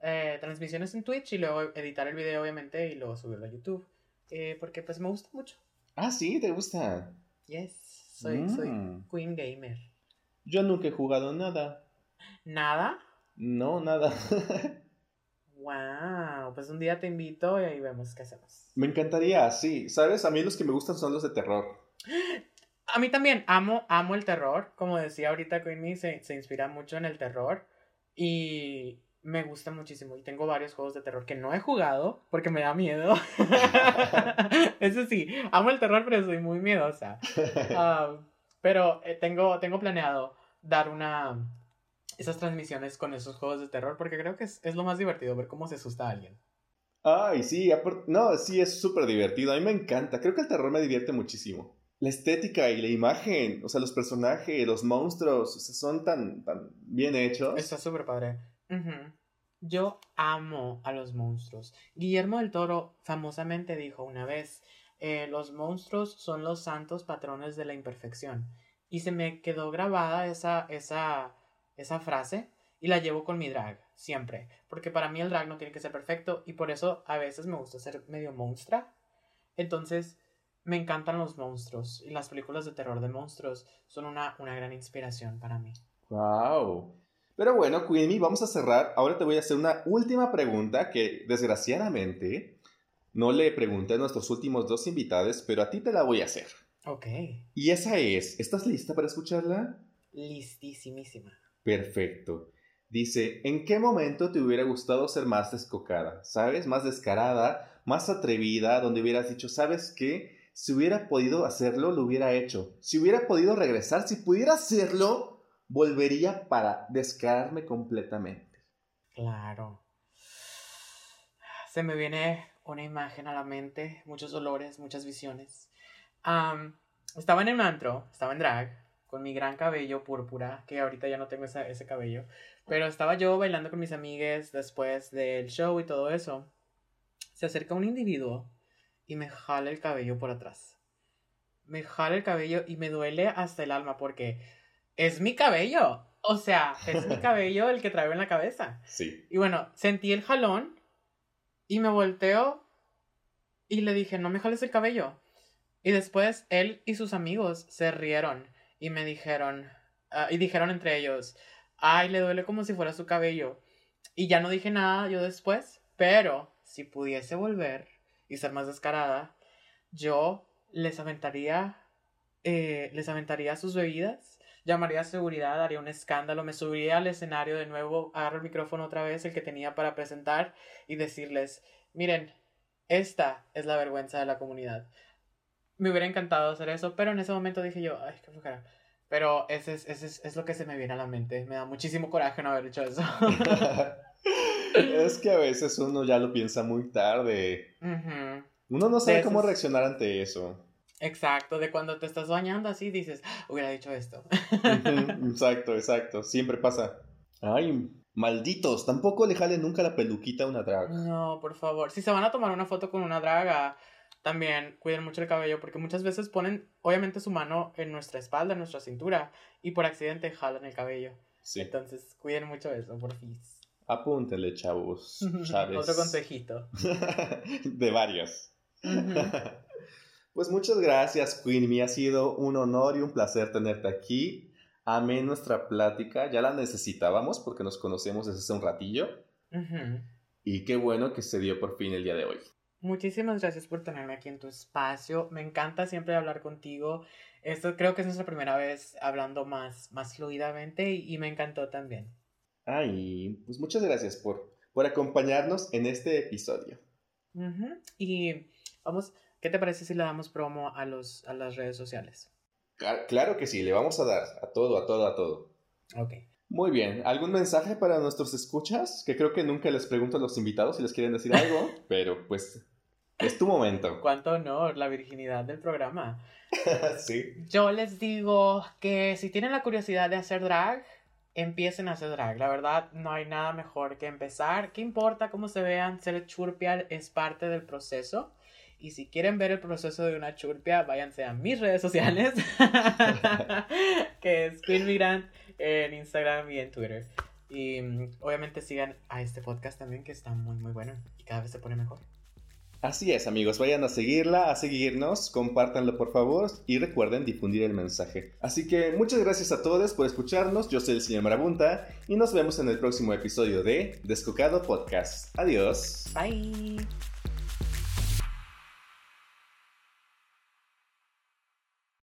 eh, transmisiones en Twitch y luego editar el video obviamente y luego subirlo a YouTube. Eh, porque pues me gusta mucho. Ah, sí, ¿te gusta? Yes, soy, soy mm. Queen Gamer. Yo nunca he jugado nada. ¿Nada? No, nada. [laughs] wow, pues un día te invito y ahí vemos qué hacemos. Me encantaría, sí. ¿Sabes? A mí los que me gustan son los de terror. A mí también, amo, amo el terror. Como decía ahorita Queenie, se, se inspira mucho en el terror. Y me gusta muchísimo. Y tengo varios juegos de terror que no he jugado porque me da miedo. [laughs] Eso sí, amo el terror, pero soy muy miedosa. Ah, pero eh, tengo, tengo planeado dar una, esas transmisiones con esos juegos de terror, porque creo que es, lo más divertido ver cómo se asusta a alguien. Ay, sí, no, sí, es súper divertido. A mí me encanta. Creo que el terror me divierte muchísimo. La estética y la imagen, o sea, los personajes, los monstruos, o sea, son tan, tan bien hechos. Está súper padre. Yo amo a los monstruos. Guillermo del Toro famosamente dijo una vez, eh, los monstruos son los santos patrones de la imperfección. Y se me quedó grabada esa, esa, esa frase y la llevo con mi drag, siempre. Porque para mí el drag no tiene que ser perfecto y por eso a veces me gusta ser medio monstrua. Entonces, me encantan los monstruos y las películas de terror de monstruos son una, una gran inspiración para mí. ¡Wow! Pero bueno, Queenie, vamos a cerrar. Ahora te voy a hacer una última pregunta que desgraciadamente no le pregunté a nuestros últimos dos invitados, pero a ti te la voy a hacer. Ok. Y esa es, ¿estás lista para escucharla? Listísimísima. Perfecto. Dice, ¿en qué momento te hubiera gustado ser más descocada? ¿Sabes? Más descarada, más atrevida, donde hubieras dicho, ¿sabes qué? Si hubiera podido hacerlo, lo hubiera hecho. Si hubiera podido regresar, si pudiera hacerlo, volvería para descararme completamente. Claro. Se me viene una imagen a la mente, muchos olores, muchas visiones. estaba en el antro, estaba en drag, con mi gran cabello púrpura, que ahorita ya no tengo ese cabello. Pero estaba yo bailando con mis amigues después del show y todo eso. Se acerca un individuo y me jala el cabello por atrás. Me jala el cabello y me duele hasta el alma porque es mi cabello. O sea, es mi [laughs] cabello el que traigo en la cabeza. Sí. Y bueno, sentí el jalón y me volteo y le dije, no me jales el cabello. Y después él y sus amigos se rieron y me dijeron, ah, y dijeron entre ellos, ay, le duele como si fuera su cabello. Y ya no dije nada yo después, pero si pudiese volver y ser más descarada, yo les aventaría, eh, les aventaría sus bebidas, llamaría a seguridad, haría un escándalo, me subiría al escenario de nuevo, agarro el micrófono otra vez, el que tenía para presentar, y decirles, miren, esta es la vergüenza de la comunidad. Me hubiera encantado hacer eso, pero en ese momento dije yo, ay, qué flojera. Pero ese es, ese es, es, lo que se me viene a la mente. Me da muchísimo coraje no haber hecho eso. [laughs] es que a veces uno ya lo piensa muy tarde. Uno no sabe cómo reaccionar ante eso. Exacto, de cuando te estás bañando así dices, ah, hubiera dicho esto. [laughs] exacto, exacto, siempre pasa. Ay, malditos, tampoco le jalen nunca la peluquita a una draga. No, por favor, si se van a tomar una foto con una draga, también cuiden mucho el cabello porque muchas veces ponen obviamente su mano en nuestra espalda, en nuestra cintura y por accidente jalan el cabello. Sí. Entonces cuiden mucho eso, por fin. Apúntenle, chavos. [laughs] Otro consejito. [laughs] de varios. Pues muchas gracias, Queen. Me ha sido un honor y un placer tenerte aquí. Amé nuestra plática. Ya la necesitábamos porque nos conocemos desde hace un ratillo. Y qué bueno que se dio por fin el día de hoy. Muchísimas gracias por tenerme aquí en tu espacio. Me encanta siempre hablar contigo. Esto creo que es nuestra primera vez hablando más, más fluidamente y, me encantó también. Ay, pues muchas gracias por, por acompañarnos en este episodio. Y vamos, ¿qué te parece si le damos promo a, los, a las redes sociales? Claro que sí, le vamos a dar a todo, a todo, a todo. Ok. Muy bien, ¿algún mensaje para nuestros escuchas? Que creo que nunca les pregunto a los invitados si les quieren decir algo, [laughs] pero pues es tu momento. Cuánto honor, la virginidad del programa. [laughs] sí. Yo les digo que si tienen la curiosidad de hacer drag, empiecen a hacer drag. La verdad, no hay nada mejor que empezar. ¿Qué importa cómo se vean? Ser churpia es parte del proceso. Y si quieren ver el proceso de una churpia, váyanse a mis redes sociales, [laughs] que es Queen Migrant en Instagram y en Twitter. Y mm, obviamente sigan a este podcast también, que está muy, muy bueno y cada vez se pone mejor. Así es, amigos, vayan a seguirla, a seguirnos, compártanlo por favor y recuerden difundir el mensaje. Así que muchas gracias a todos por escucharnos, yo soy el señor Marabunta y nos vemos en el próximo episodio de Descocado Podcast. Adiós. Bye.